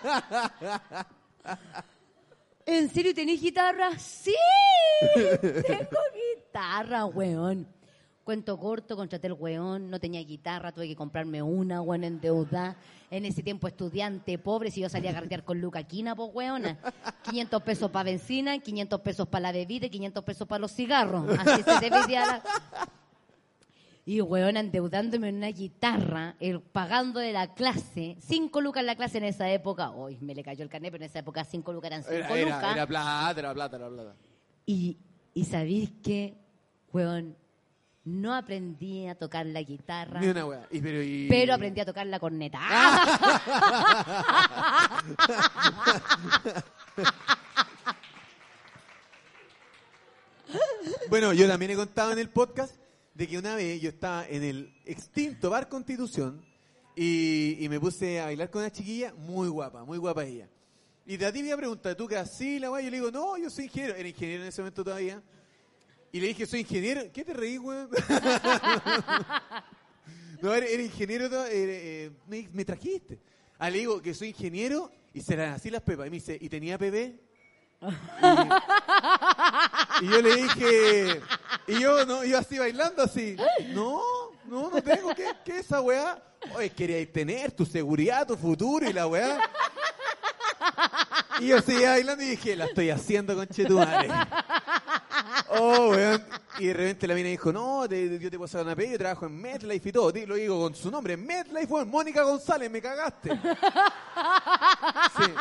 [laughs] ¿En serio tenés guitarra? Sí, [laughs] tengo guitarra, weón. Cuento corto, contraté el weón, no tenía guitarra, tuve que comprarme una, weón, en deuda. En ese tiempo estudiante pobre, si yo salía a carretear con Luca Quina, pues weona. 500 pesos para benzina, 500 pesos para la bebida y 500 pesos para los cigarros. Así se dividía la... Y weón, endeudándome en una guitarra, el, pagándole la clase, cinco lucas la clase en esa época. Uy, me le cayó el carnet, pero en esa época cinco lucas eran cinco
Era, era,
lucas.
era plata, era plata, era plata.
Y, y sabéis que, weón, no aprendí a tocar la guitarra,
Ni una wea. Y, pero, y-
pero aprendí a tocar la corneta. [laughs]
Bueno, yo también he contado en el podcast de que una vez yo estaba en el extinto Bar Constitución y, y me puse a bailar con una chiquilla muy guapa, muy guapa ella. Y de a ti me pregunta, ¿tú qué así la wea? Yo le digo, no, yo soy ingeniero. Era ingeniero en ese momento todavía. Y le dije, soy ingeniero. ¿Qué te reí, weón? [laughs] no, era, ingeniero, eh, me, me trajiste. Ah, le digo que soy ingeniero y se las así las pepas. Y me dice, ¿y tenía bebé? Y, yo le dije, y yo no, yo así bailando así, no, no, no tengo, ¿qué, qué es esa weá? Oye, queríais tener tu seguridad, tu futuro y la weá. Y yo seguía bailando y dije, la estoy haciendo con Chetumare. Oh, weón. Y de repente la mina dijo, no, yo te puedo hacer una pega, yo trabajo en MetLife y todo. Lo digo con su nombre, MetLife, weón, Mónica González, me cagaste. Sí.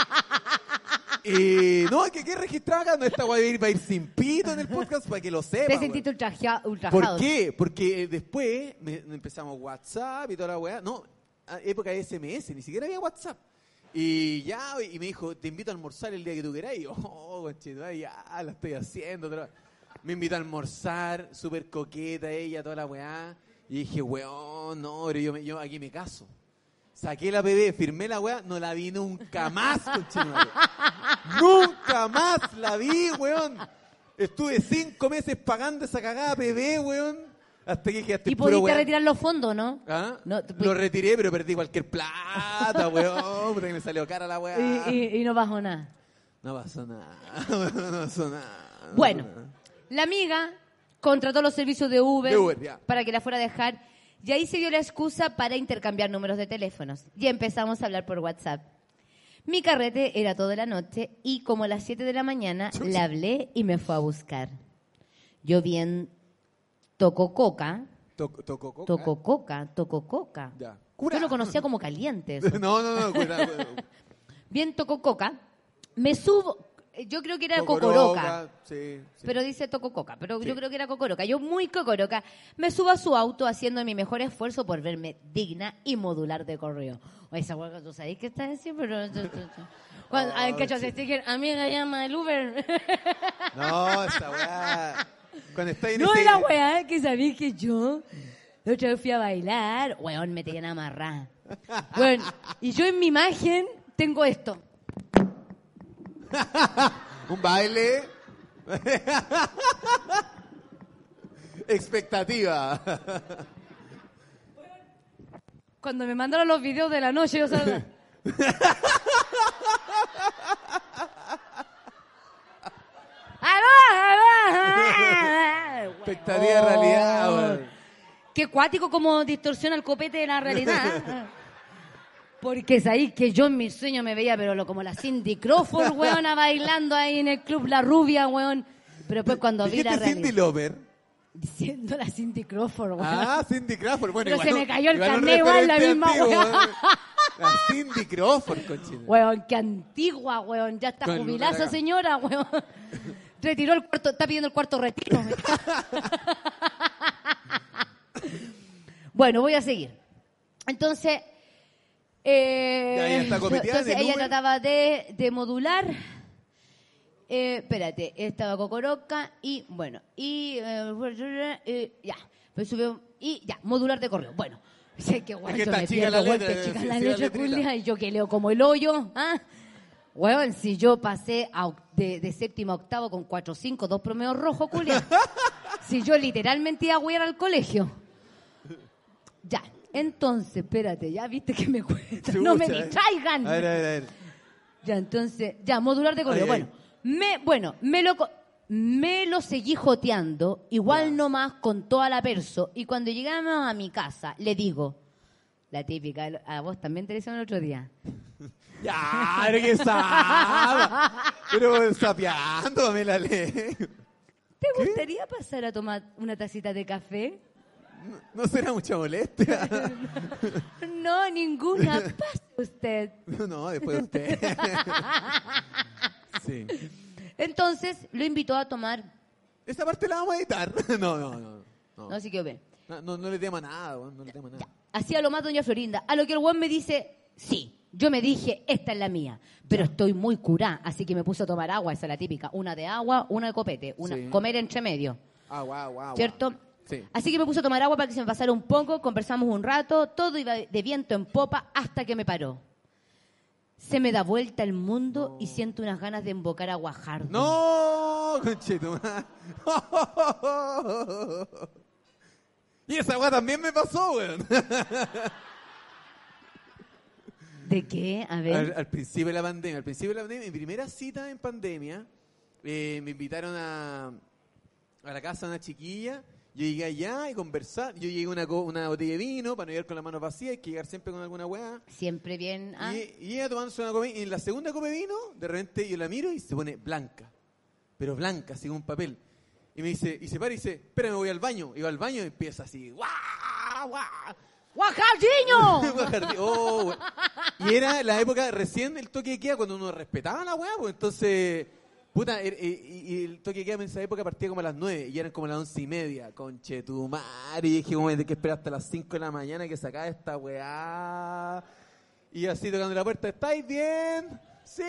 Y no, es que qué registrado acá, no esta weá va a ir, sin pito en el podcast para que lo sepa.
Te sentiste ultraja- ultrajado.
¿Por qué? Porque eh, después me- empezamos WhatsApp y toda la weá. No, a- época de SMS, ni siquiera había WhatsApp. Y ya, y me dijo, te invito a almorzar el día que tú queráis. Y [laughs] yo, oh, conchetumare, ya, la estoy haciendo. otra vez. Me invitó a almorzar, súper coqueta ella, toda la weá. Y dije, weón, no, pero yo, me- yo aquí me caso. Saqué la bebé, firmé la weá, no la vi nunca más, conchetumare. Nunca más la vi, weón. Estuve cinco meses pagando esa cagada bebé, weón. Hasta que quedaste
Y
puro
pudiste
weón.
retirar los fondos, ¿no?
¿Ah?
No,
Lo retiré, pero perdí cualquier plata, weón. Puta que me salió cara la weá.
Y, y- y no bajó nada.
No pasó nada. No pasó nada. [laughs] no
Bueno,
pasó nada.
la amiga contrató los servicios de Uber,
De Uber, ya.
para que la fuera a dejar y ahí se dio la excusa para intercambiar números de teléfonos y empezamos a hablar por WhatsApp. Mi carrete era toda la noche y como a las 7 de la mañana le hablé y me fue a buscar. Yo bien tocó coca,
toco, coca.
tocó coca, tocó coca.
Ya.
Yo lo conocía como [laughs] caliente. eso.
No, no, no, cuidado. cuidado.
Bien tocó coca. Me subo, yo creo que era
Cocoroca,
cocoroca.
Sí, sí.
Pero dice Tocococa, pero
Sí.
yo creo que era Cocoroca. Yo muy Cocoroca, me subo a su auto haciendo mi mejor esfuerzo por verme digna y modular de correo. O esa hueá, tú sabes que estás así, pero... Cuando,
Oh, sí.
Ese sticker, amiga, llama el Uber.
No, esa weá. Cuando está en
No, y la weá, que sabía que yo la otra vez fui a bailar, weón, me tenían amarrada. Weón, y yo en mi imagen tengo esto. [laughs]
Un baile. [laughs] Expectativa.
Cuando me mandaron los videos de la noche, yo sabía. [laughs]
Expectativa de realidad, weón.
Qué cuático como distorsiona el copete de la realidad. Porque es ahí que yo en mis sueños me veía, pero lo, como la Cindy Crawford, weona, [laughs] bailando ahí en el club La Rubia, weón. Pero después cuando vi la
Dijiste Cindy
realidad,
Lauper.
diciendo la Cindy Crawford, weón.
Ah, Cindy Crawford. Bueno,
Pero
igual
se me cayó el carnet, igual, la misma
antiguo, weón. La Cindy Crawford, cochina.
Weón, qué antigua, weón. Ya está
Con
jubilada esa señora, weón. Retiró el cuarto, está pidiendo el cuarto retiro. [laughs] bueno, voy a seguir. Entonces, eh,
Ya, ella está
entonces ella trataba de, de modular. Eh, espérate, estaba Cocoroca y bueno, y eh, ya, pues subió y ya, modular de correo. Bueno, sé que bueno,
que
yo
está
me
chica la letra,
que chica la letra, culia, y yo que leo como el hoyo, ¿ah? Weón, si yo pasé a de, de séptimo a octavo con 4 5, dos promedios rojos, culia. [laughs] si yo literalmente iba a huir al colegio. Ya, entonces, espérate, ya viste que me cuesta. [laughs] no me distraigan.
A ver, a ver, a ver.
Ya, entonces, ya, modular de
ay.
bueno, me, bueno, me lo, me lo seguí joteando, igual
Ya.
nomás con toda la perso, y cuando llegamos a mi casa, le digo, la típica, a vos también te lo hicieron el otro día. [laughs]
Ya, pero que. Pero sapeando, me la ley.
¿Te gustaría pasar a tomar una tacita de café?
No, no será mucha molestia. [laughs]
No, ninguna. Pase usted.
No, después de usted. [laughs] Sí.
Entonces, lo invitó a tomar.
Esa parte la vamos a editar. [laughs] No, no, no. No,
No, sí que ve.
no, no, no le tema nada, weón, no le tema nada.
Hacía lo más doña Florinda. A lo que el buen me dice, sí. Yo me dije, esta es la mía, pero estoy muy curá, así que me puse a tomar agua, esa es la típica. Una de agua, una de copete, una
Sí.
comer entre medio,
Ah, guau, guau.
¿cierto?
Sí.
Así que me puse a tomar agua para que se me pasara un poco, conversamos un rato, todo iba de viento en popa hasta que me paró. Se me da vuelta el mundo y siento unas ganas de embocar a Guajardo.
No, conchetumare. [laughs] Y esa weá también me pasó, weón. [laughs]
¿De qué? A ver.
Al, al principio de la pandemia, al principio de la pandemia, mi primera cita en pandemia, eh, me invitaron a, a la casa de una chiquilla. Yo llegué allá y conversar. Yo llegué a una, una botella de vino para no llegar con las manos vacías, hay que llegar siempre con alguna weá.
Siempre bien. ah.
Y, y ella tomándose una copa y en la segunda copa de vino, de repente yo la miro y se pone blanca. Pero blanca, así como un papel. Y me dice, y se para y dice, espera, me voy al baño. Y va al baño y empieza así, ¡guau! ¡guau!
¡Guajardiño! [laughs]
Guajardi- oh, y era la época recién el toque de queda cuando uno respetaba la weá, pues entonces, puta, er- eh, y, y el toque queda en esa época partía como a las 9 y eran como las once y media, conchetumar, y dije como de que esperar hasta las 5 de la mañana que sacaba esta weá. Y así tocando la puerta, ¿estáis bien? Sí,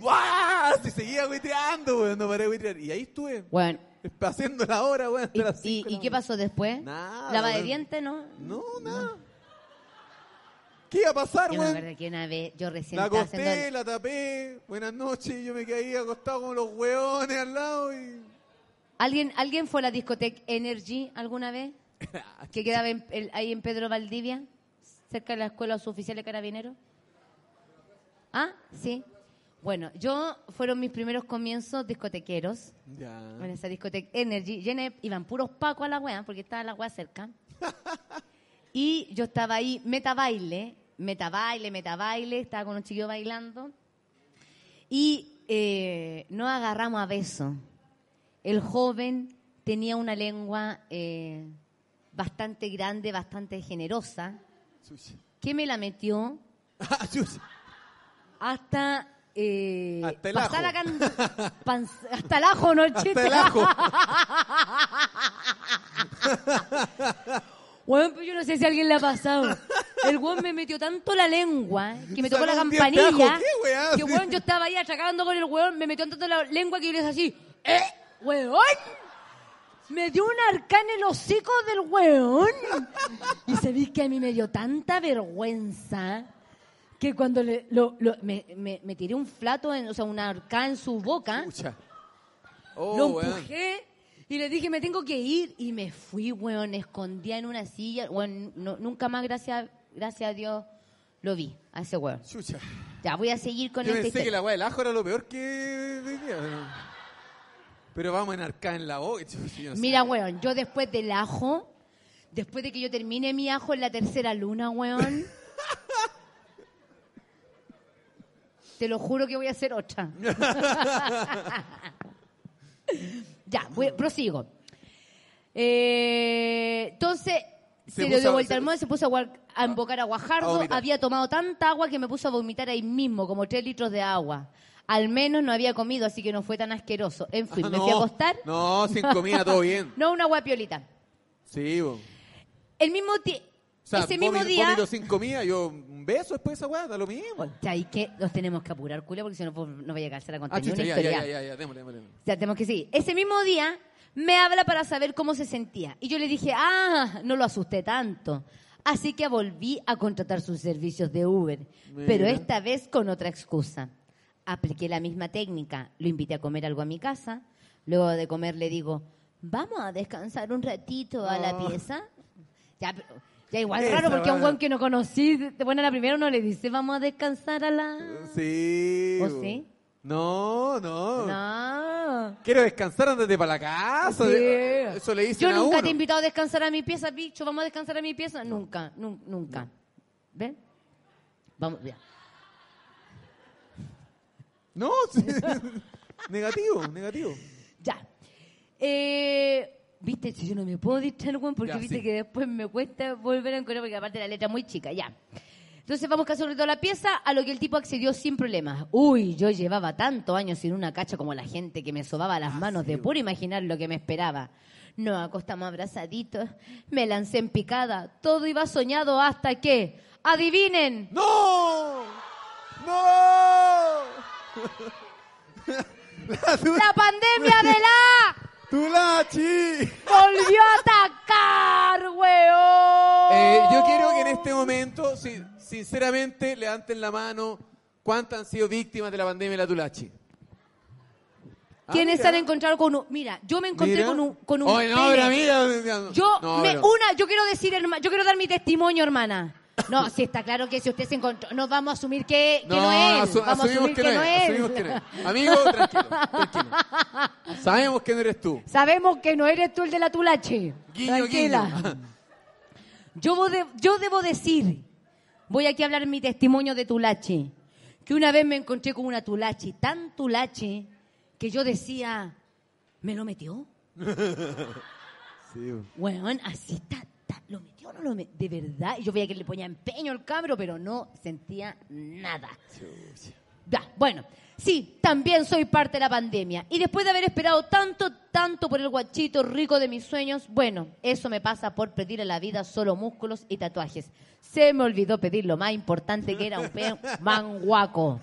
¡buah! Y seguía güiteando, weón, no paré de güitear. Y ahí estuve,
Bueno,
haciendo la hora, weón, hasta
¿y,
las
y-
5 de
y
la
qué
mañana.
pasó después?
Nada,
¿Lava de
weón.
dientes, no?
No, nada. ¿Qué iba a pasar,
Yo me
weón?
acuerdo que una vez yo recién
La
estaba
acosté,
haciendo...
la tapé, buenas noches, yo me quedé ahí acostado como los hueones al lado y...
¿Alguien, ¿Alguien fue a la discoteca Energy alguna vez? [laughs] Que quedaba en- ahí en Pedro Valdivia, cerca de la escuela suboficial de carabineros. ¿Ah? Sí. Bueno, yo fueron mis primeros comienzos discotequeros.
Ya.
En esa discoteca Energy, llena de- iban puros pacos a la wea, porque estaba la wea cerca. [laughs] y yo estaba ahí, meta baile, meta baile, meta baile, estaba con un chiquillo bailando. Y eh, nos agarramos a beso. El joven tenía una lengua eh, bastante grande, bastante generosa, que me la metió
Ah,
hasta... eh,
Hasta el ajo.
en- [laughs] pan- hasta el ajo, ¿no?
Hasta
chiste?
el ajo. [laughs]
Bueno, pues yo no sé si a alguien le ha pasado. El weón me metió tanto la lengua que me tocó la campanilla.
¿qué?
Que weón, yo estaba ahí achacando con el weón, me metió tanto la lengua que yo le hice así. ¡Eh! ¡Weón! Me dio un arcán en el hocico del weón. Y sabéis que a mí me dio tanta vergüenza que cuando le, lo, lo- me, me- me tiré un flato, en, o sea, un arcán en su boca,
Pucha. Oh,
lo empujé y le dije, me tengo que ir. Y me fui, weón, escondía en una silla. Weón, no- nunca más, gracias, gracias a Dios, lo vi, a ese weón.
Chucha.
Ya, voy a seguir con
Yo
esta
pensé que la weá del ajo era lo peor que día, pero- vamos a enarcar en la boca. no sé.
Mira, weón, yo después del ajo, después de que yo termine mi ajo en la tercera luna, weón. [laughs] te lo juro que voy a hacer otra. [laughs] [laughs] ya, voy- prosigo. Eh, entonces,
Se
se, le
puso
dio
a-
vuelta
se-
al mundo, se puso a, guar- a invocar a
a
Guajardo.
vomitar.
Había tomado tanta agua que me puso a vomitar ahí mismo, como tres litros de agua. Al menos no había comido, así que no fue tan asqueroso. En fin,
Ah,
me fui a acostar.
No, sin comida, todo bien. [laughs]
No, una guapiolita.
Sí, bo.
El mismo
O sea,
ese mismo día,
vómito sin comida, yo un beso después de esa weá, da lo mismo.
O sea, y que nos tenemos que apurar, culia, porque si no, pues, no vaya a alcanzar a contar
Ah,
una
ya,
historia.
ya, ya, ya, démosle, démosle.
Ya tenemos que seguir. Ese mismo día me habla para saber cómo se sentía. Y yo le dije, ah, no lo asusté tanto. Así que volví a contratar sus servicios de Uber,
Mira.
pero esta vez con otra excusa. Apliqué la misma técnica, lo invité a comer algo a mi casa, luego de comer le digo, vamos a descansar un ratito a la
No.
pieza. Ya, pero- ya igual
Esa
raro porque a un buen que no conocí, de buena la primera uno le dice, vamos a descansar a la...
Sí.
¿O sí?
No, no.
No.
Quiero descansar antes de para la casa.
Sí.
Eso le dicen
Yo
a
nunca
uno.
te he invitado a descansar a mi pieza, bicho. ¿Vamos a descansar a mi pieza? Nunca, nun- nunca. ¿Ven? Vamos, ya.
No, sí. [laughs] negativo, negativo.
Ya. Eh, Viste, si yo no me puedo distraer, weón, porque
Ya,
viste
sí.
que después me cuesta volver a encontrar, porque aparte la letra es muy chica, ya. Entonces vamos casi sobre la pieza, a lo que el tipo accedió sin problemas. Uy, yo llevaba tantos años sin una cacha como la gente que me sobaba las manos de puro imaginar lo que me esperaba. Nos acostamos abrazaditos, me lancé en picada, todo iba soñado hasta que, adivinen,
¡No! ¡No! La
pandemia de la
Tulachi.
volvió a atacar, weón.
Eh, yo quiero que en este momento, si- sinceramente, levanten la mano cuántas han sido víctimas de la pandemia de la Tulachi. Ah,
¿Quiénes
mira.
se han encontrado con un... Mira, yo me encontré
Mira.
con un, con un
Oye, no, pero amiga,
Yo,
no,
me,
pero-
una, yo quiero decir, herma- yo quiero dar mi testimonio, hermana. No, sí está claro que si usted se encontró, no vamos a asumir que, que no, es.
asu-
vamos a asumir que, no es.
asumimos que no es. Amigo, tranquilo, tranquilo. [laughs] Sabemos que no eres tú.
Sabemos que no eres tú el de la tulache.
Guiño,
Tranquila.
guiño.
Yo, de- yo debo decir, voy aquí a hablar mi testimonio de tulache, que una vez me encontré con una tulache, tan tulache, que yo decía, ¿me lo metió? [laughs]
Sí,
Weón, así está, está, ¿lo metió no lo? De verdad, yo veía que le ponía empeño al cabro, pero no sentía nada. Ya, bueno, sí, también soy parte de la pandemia. Y después de haber esperado tanto, tanto por el guachito rico de mis sueños, bueno, eso me pasa por pedir a la vida solo músculos y tatuajes. Se me olvidó pedir lo más importante que era un [laughs] manguaco.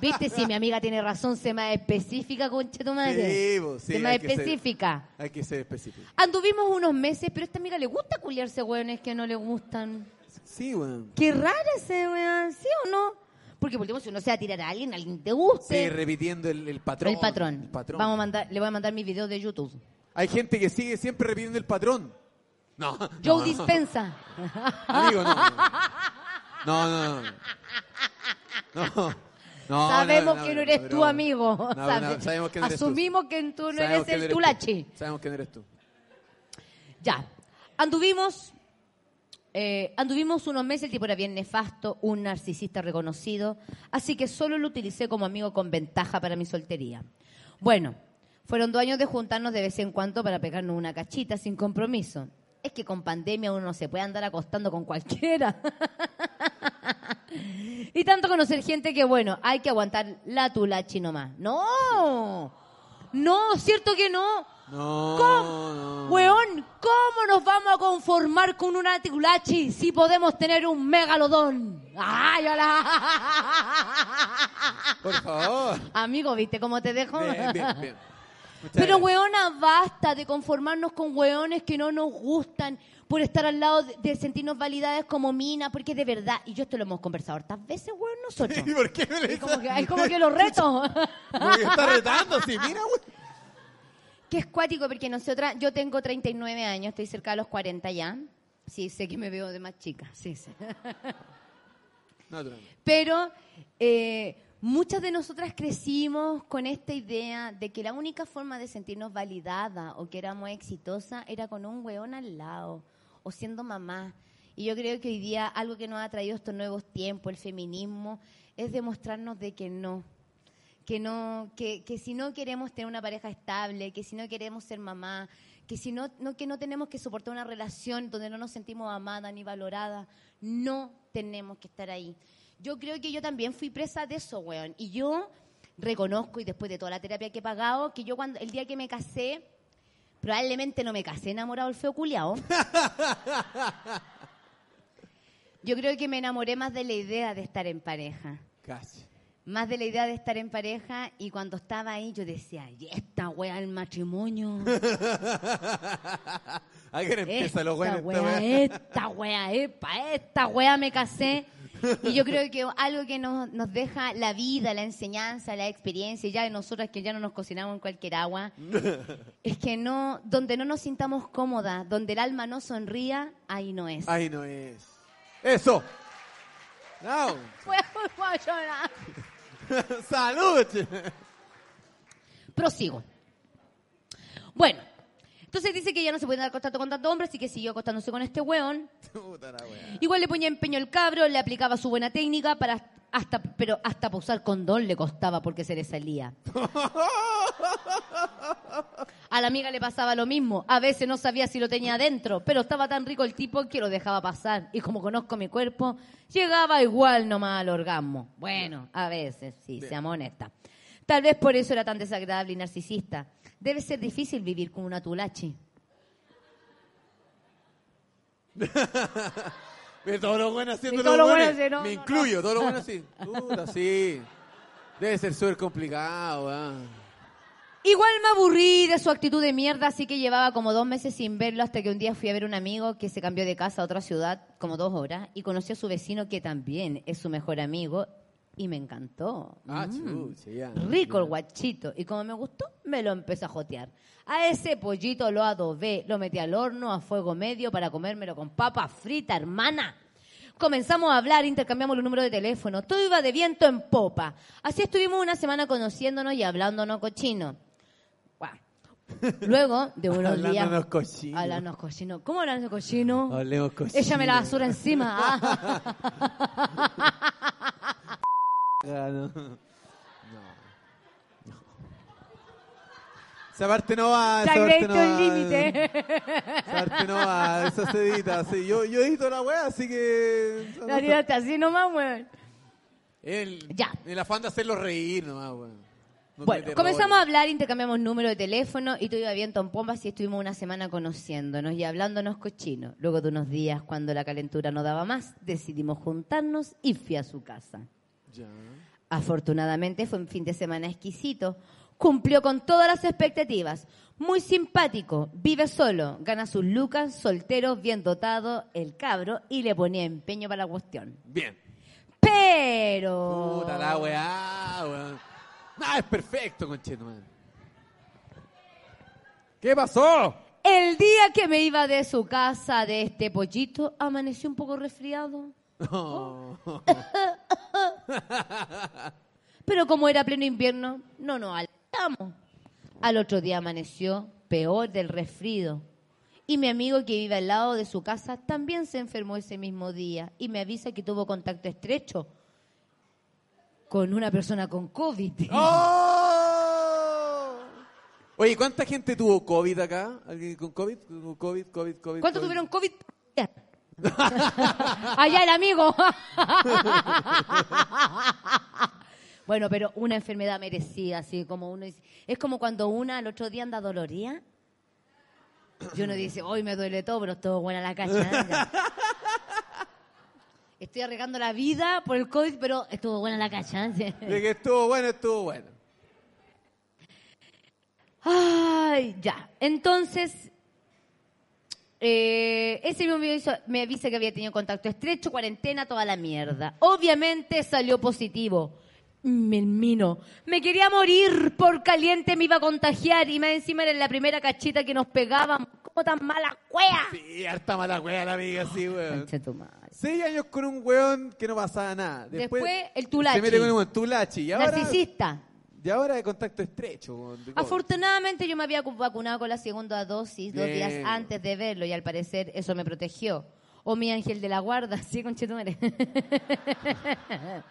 ¿Viste? Si mi amiga tiene razón, sé más específica, concha tu madre.
Sí, sí,
sé más
ser-
específica.
Hay que ser específico.
Anduvimos unos meses, pero a esta amiga le gusta culiarse weones que no le gustan.
Sí, weón.
Qué rara ese weón, ¿sí o no? Porque por último, si uno se va a tirar a alguien, alguien te guste.
Sí, repitiendo el, el patrón.
el patrón.
El patrón.
Vamos a mandar, le voy a mandar mis videos de YouTube.
Hay gente que sigue siempre repitiendo el patrón. No.
Joe
no, no.
Dispensa.
Amigo, no. No, no, no. No.
Sabemos que no eres tú,
no.
amigo.
No,
Sabe-
no, sabemos que no eres tú.
Asumimos que tú no eres el tulache.
Sabemos que no eres tú.
Ya. Anduvimos. Eh, anduvimos unos meses, el tipo era bien nefasto, un narcisista reconocido, así que solo lo utilicé como amigo con ventaja para mi soltería. Bueno, fueron dos años de juntarnos de vez en cuando para pegarnos una cachita sin compromiso. Es que con pandemia uno no se puede andar acostando con cualquiera. [laughs] y tanto conocer gente que, bueno, hay que aguantar la tulachi nomás. ¡No! No, cierto que no.
No.
¿Cómo?
no.
Weón, ¿cómo nos vamos a conformar con una ticulachi si podemos tener un megalodón? ¡Ay, hola!
Por favor.
Amigo, ¿viste cómo te dejo?
Bien, bien, bien. [laughs] Muchas
Pero weona, basta de conformarnos con weones que no nos gustan por estar al lado de, de sentirnos validades como mina, porque de verdad, y yo esto lo hemos conversado hartas veces, weón, nosotros. [laughs]
¿Y por qué me
Y como que, hay como que los reto. [laughs]
Como que está retando, sí, mira, güey.
Que es cuático, porque nosotras, yo tengo 39 años, estoy cerca de los 40 ya. Sí, sé que me veo de más chica, sí, sí. [laughs] Pero eh, muchas de nosotras crecimos con esta idea de que la única forma de sentirnos validada o que éramos exitosas era con un weón al lado o siendo mamá. Y yo creo que hoy día algo que nos ha traído estos nuevos tiempos, el feminismo, es demostrarnos de que no. Que, no, que, que si no queremos tener una pareja estable, que si no queremos ser mamá, que si no, no, que no tenemos que soportar una relación donde no nos sentimos amadas ni valoradas, no tenemos que estar ahí. Yo creo que yo también fui presa de eso, weón. Y yo reconozco, y después de toda la terapia que he pagado, que yo cuando el día que me casé, probablemente no me casé enamorado del feo culiao. [laughs] Yo creo que me enamoré más de la idea de estar en pareja.
Casi.
Más de la idea de estar en pareja y cuando estaba ahí yo decía, y esta wea el matrimonio. [laughs]
Alguien empieza
Esta
los güeyes.
wea, esta wea, epa, esta wea me casé. Y yo creo que algo que nos, nos deja la vida, la enseñanza, la experiencia, ya de nosotras que ya no nos cocinamos en cualquier agua, [laughs] es que no, donde no nos sintamos cómodas, donde el alma no sonría, ahí no es.
Ahí no es. Eso. No. [laughs] [laughs] Salud.
Prosigo. Bueno, entonces dice que ya no se puede dar contacto con tantos hombres, así que siguió acostándose con este weón. [laughs]
Puta la wea.
Igual le ponía empeño el cabro, le aplicaba su buena técnica, para hasta, pero hasta para usar condón le costaba porque se le salía. A la amiga le pasaba lo mismo. A veces no sabía si lo tenía adentro, pero estaba tan rico el tipo que lo dejaba pasar. Y como conozco mi cuerpo, llegaba igual nomás al orgasmo. Bueno, a veces, sí, seamos honestas. Tal vez por eso era tan desagradable y narcisista. Debe ser difícil vivir con una tulachi. [laughs]
Ve todo lo bueno haciendo
Sí, todo lo bueno
buenos.
no,
Me
no,
incluyo, todo lo bueno así. [laughs] Puta, sí. Debe ser súper complicado, weón.
Igual me aburrí de su actitud de mierda, así que llevaba como dos meses sin verlo hasta que un día fui a ver un amigo que se cambió de casa a otra ciudad, como dos horas, y conocí a su vecino que también es su mejor amigo y me encantó.
Ah,
Mm.
ya.
Rico el guachito. Y como me gustó, me lo empecé a jotear. A ese pollito lo adobé, lo metí al horno a fuego medio para comérmelo con papa frita, hermana. Comenzamos a hablar, intercambiamos los números de teléfono. Todo iba de viento en popa. Así estuvimos una semana conociéndonos y hablándonos cochino. [laughs] Luego de unos días...
Hablándonos cochino.
Hablándonos cochino. ¿Cómo hablan cochino?
Hablemos cochino.
Échame la basura encima. Ah. [laughs] [laughs]
Ah, no. [laughs] No. No. Esa parte no va. Esa
Te
parte no va.
límite.
Esa parte no va. Esa se edita. Sí, yo, yo edito la wea, así que.
La tiraste así nomás, weón.
El,
Ya.
El afán de hacerlo reír nomás, weón. No
Bueno, comenzamos a hablar, intercambiamos número de teléfono y todo iba bien en pompas y estuvimos una semana conociéndonos y hablándonos cochinos. Luego de unos días, cuando la calentura no daba más, decidimos juntarnos y fui a su casa.
Ya.
Afortunadamente fue un fin de semana exquisito. Cumplió con todas las expectativas. Muy simpático, vive solo, gana sus lucas, soltero, bien dotado, el cabro, y le ponía empeño para la cuestión.
Bien.
Pero...
Puta la weá, weón. Ah, es perfecto, concheto, man. ¿Qué pasó?
El día que me iba de su casa, de este pollito, amaneció un poco resfriado. Pero como era pleno invierno, no nos alejamos. Al otro día amaneció peor del resfrío. Y mi amigo que vive al lado de su casa también se enfermó ese mismo día y me avisa que tuvo contacto estrecho con una persona con COVID.
¡Oh! Oye, ¿cuánta gente tuvo COVID acá? ¿Alguien con COVID? COVID, COVID, COVID.
¿Cuántos tuvieron COVID? [laughs] Allá el amigo. [laughs] bueno, pero una enfermedad merecida, así como uno dice- Es como cuando una al otro día anda doloría. Y uno dice, hoy me duele todo, pero estuvo buena la. Ya. [laughs] Estoy arriesgando la vida por el COVID, pero estuvo buena la cacha. ¿eh?
De que estuvo bueno, estuvo bueno.
Ay, ya. Entonces, eh, ese mismo me, hizo- me avisa que había tenido contacto estrecho, cuarentena, toda la mierda. Obviamente salió positivo. Me mino. Me quería morir por caliente, me iba a contagiar y más encima era la primera cachita que nos pegaban. ¿Cómo tan mala cuea?
Sí, harta mala wea la amiga, sí, weón.
Concha tu madre.
Seis años con un weón que no pasaba nada. Después,
Después, el tulachi.
Se mete con un tulachi. Y ahora,
Narcisista.
Y ahora de contacto estrecho. de.
Afortunadamente yo me había vacunado con la segunda dosis dos
Bien.
días antes de verlo y al parecer eso me protegió. O mi ángel de la guarda, [laughs] sí, conchetumare. [laughs]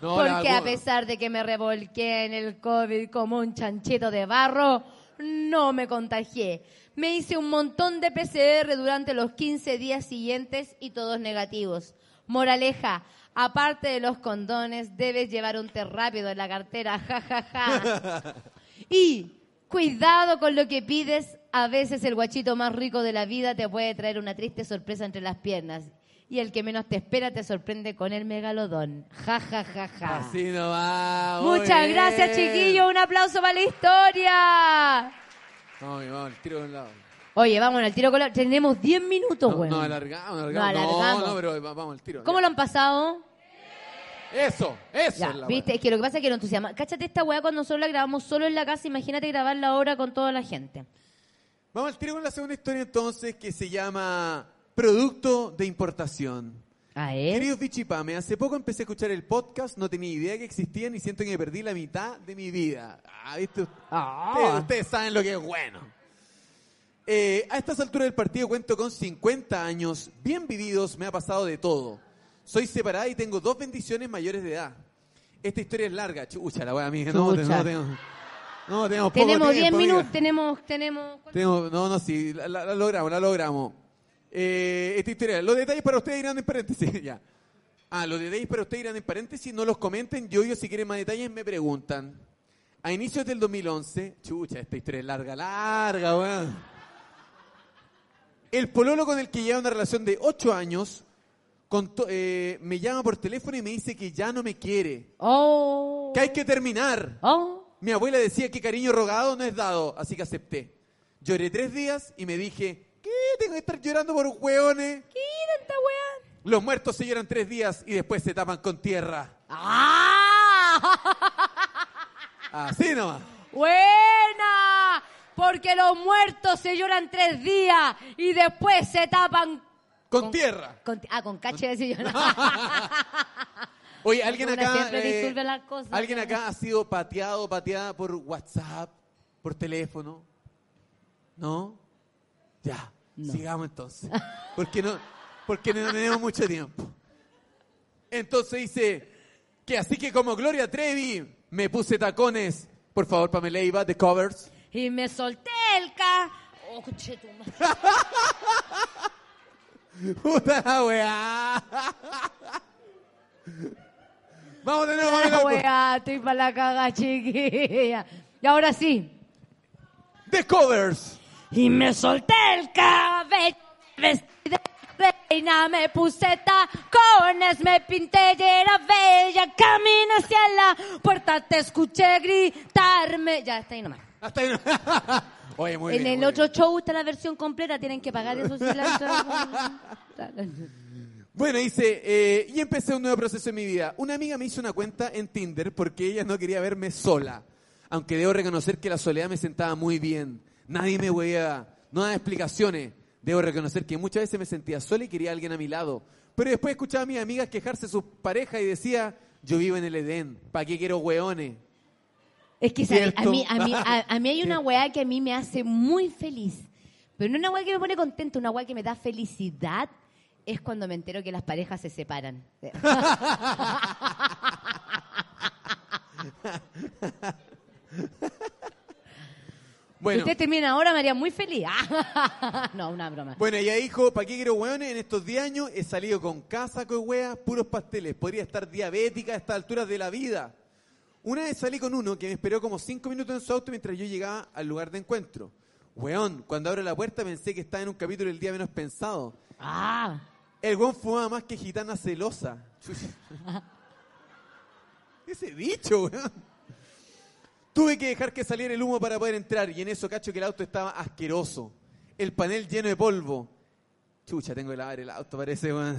No,
Porque a pesar de que me revolqué en el COVID como un chanchito de barro, no me contagié. Me hice un montón de PCR durante los 15 días siguientes y todos negativos. Moraleja, aparte de los condones, debes llevar un té rápido en la cartera, ja, ja, ja. [laughs] Y cuidado con lo que pides, a veces el guachito más rico de la vida te puede traer una triste sorpresa entre las piernas. Y el que menos te espera te sorprende con el megalodón. Ja, ja, ja, ja.
Así no va.
Muchas
bien.
gracias, chiquillos. Un aplauso para la historia.
Vamos, vamos, tiro de un lado.
Oye, vamos al tiro con la... Tenemos 10 minutos, güey.
no, alargamos, alargamos.
No, alargamos.
No, no, pero va- vamos al tiro.
¿Cómo
ya.
lo han pasado?
Eso, eso
Ya,
es la
viste, es que lo que pasa es que no entusiasma. Cáchate esta weá cuando nosotros la grabamos solo en la casa, imagínate grabarla ahora con toda la gente.
Vamos al tiro con la segunda historia entonces que se llama Producto de Importación.
A.
Queridos Bichipame, hace poco empecé a escuchar el podcast, no tenía idea que existían y siento que me perdí la mitad de mi vida. Ah, ¿viste?
Ah.
Ustedes, ustedes saben lo que es bueno. Eh, a estas alturas del partido cuento con 50 años, bien vividos, me ha pasado de todo. Soy separada y tengo dos bendiciones mayores de edad. Esta historia es larga, chucha la wea amiga, no,
Chucha.
no, tenemos, no, tenemos poco
Tenemos 10
tiempo, amiga.
minutos, tenemos, tenemos...
Tenemos- no, no, sí, la logramos, la logramos. Eh, esta historia, los detalles para ustedes irán en paréntesis, [laughs] ya. Ah, los detalles para ustedes irán en paréntesis, no los comenten, yo, yo si quieren más detalles me preguntan. A inicios del 2011, chucha, esta historia es larga, larga, weón. El pololo con el que lleva una relación de 8 años contó- eh, me llama por teléfono y me dice que ya no me quiere,
Oh.
que hay que terminar.
Oh.
Mi abuela decía que cariño rogado no es dado, así que acepté. Lloré tres días y me dije, ¿qué? Tengo que estar llorando por hueones.
¿Qué esta weá?
Los muertos se lloran tres días y después se tapan con tierra.
¡Ah! [laughs]
Así nomás.
¡Buena! Porque los muertos se lloran tres días y después se tapan...
Con tierra.
Con, ah, con cache decía yo. [laughs]
Oye, alguien acá, eh,
disuelve las cosas.
alguien acá ha sido pateado, pateada por WhatsApp, por teléfono. ¿No? Ya, sigamos entonces. Porque no, porque no tenemos mucho tiempo. Entonces dice que así que como Gloria Trevi me puse tacones. Por favor, Pamela Iba, de covers.
Y me solté el ca... Oh, conche tu madre. [laughs]
Puta la weá. Vamos de nuevo,
La
Pamela.
weá, estoy para la caga, chiquilla. Y ahora sí.
De covers.
Y me solté el cabello, vestida de reina, me puse tacones, me pinté y era bella, caminé hacia la puerta, te escuché gritarme. Ya está ahí nomás.
Hasta ahí. no- [laughs] Oye, muy
en
bien.
el
muy
otro
bien.
show está la versión completa, tienen que pagar eso [laughs]
Bueno, dice, eh, y empecé un nuevo proceso en mi vida. Una amiga me hizo una cuenta en Tinder porque ella no quería verme sola. Aunque debo reconocer que la soledad me sentaba muy bien. Nadie me veía, no daba explicaciones. Debo reconocer que muchas veces me sentía sola y quería a alguien a mi lado. Pero después escuchaba a mis amigas quejarse de sus parejas y decía, yo vivo en el Edén, ¿para qué quiero hueones?
Es que ¿sabes? a mí, a, mí, a, a mí hay una [laughs] weá que a mí me hace muy feliz. Pero no una weá que me pone contenta, una weá que me da felicidad es cuando me entero que las parejas se separan. [laughs]
Bueno,
Si usted termina ahora, me haría muy feliz. [laughs] no, una broma.
bueno, ella dijo, ¿para qué quiero hueones? En estos 10 años he salido con casa, con hueas, puros pasteles. Podría estar diabética a estas alturas de la vida. Una vez salí con uno que me esperó como cinco minutos en su auto mientras yo llegaba al lugar de encuentro. Weón, cuando abro la puerta pensé que estaba en un capítulo del día menos pensado.
Ah,
El weón fumaba más que gitana celosa. [laughs] Ese bicho, weón. Tuve que dejar que saliera el humo para poder entrar y en eso cacho que el auto estaba asqueroso. El panel lleno de polvo. Chucha, tengo que lavar el auto, parece, weón.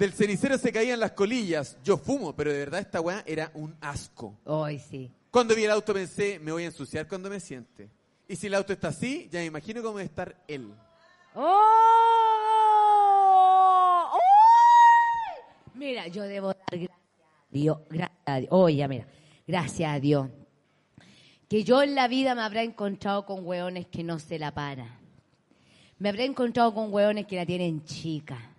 Del cenicero se caían las colillas. Yo fumo, pero de verdad esta weá era un asco.
hoy sí.
Cuando vi el auto pensé, me voy a ensuciar cuando me siente. Y si el auto está así, ya me imagino cómo debe estar él.
¡Oh! ¡Uy! Mira, yo debo dar gracias a Dios. Gracias a Dios. Oye, ya mira. Gracias a Dios. Que yo en la vida me habrá encontrado con hueones que no se la paran. Me habré encontrado con hueones que la tienen chica.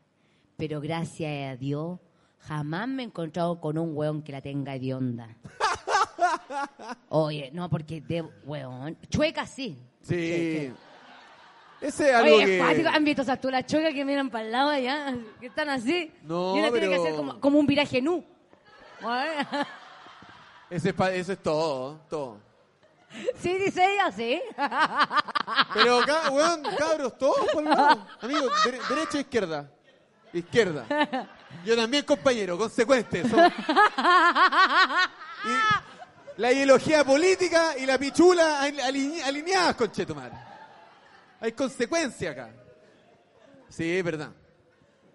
Pero gracias a Dios, jamás me he encontrado con un hueón que la tenga hedionda. [laughs] Oye, no, porque de hueón. Chueca sí.
Sí. Ese es algo
Oye,
que...
cuático. ¿Han visto esas tulas chocas que miran para el lado allá? Que están así.
No,
y una tiene que
pero-
hacer como, como un viraje nu. [laughs]
Ese es eso es todo, todo.
sí, dice ella, sí.
Pero weón, cabros, todos por un lado. Amigo, dere- derecha o izquierda. Izquierda. [laughs] Yo también, compañero, consecuente. somos- [laughs] Y la ideología política y la pichula aline- alineadas, conchetumar. Hay consecuencia acá. Sí, es verdad.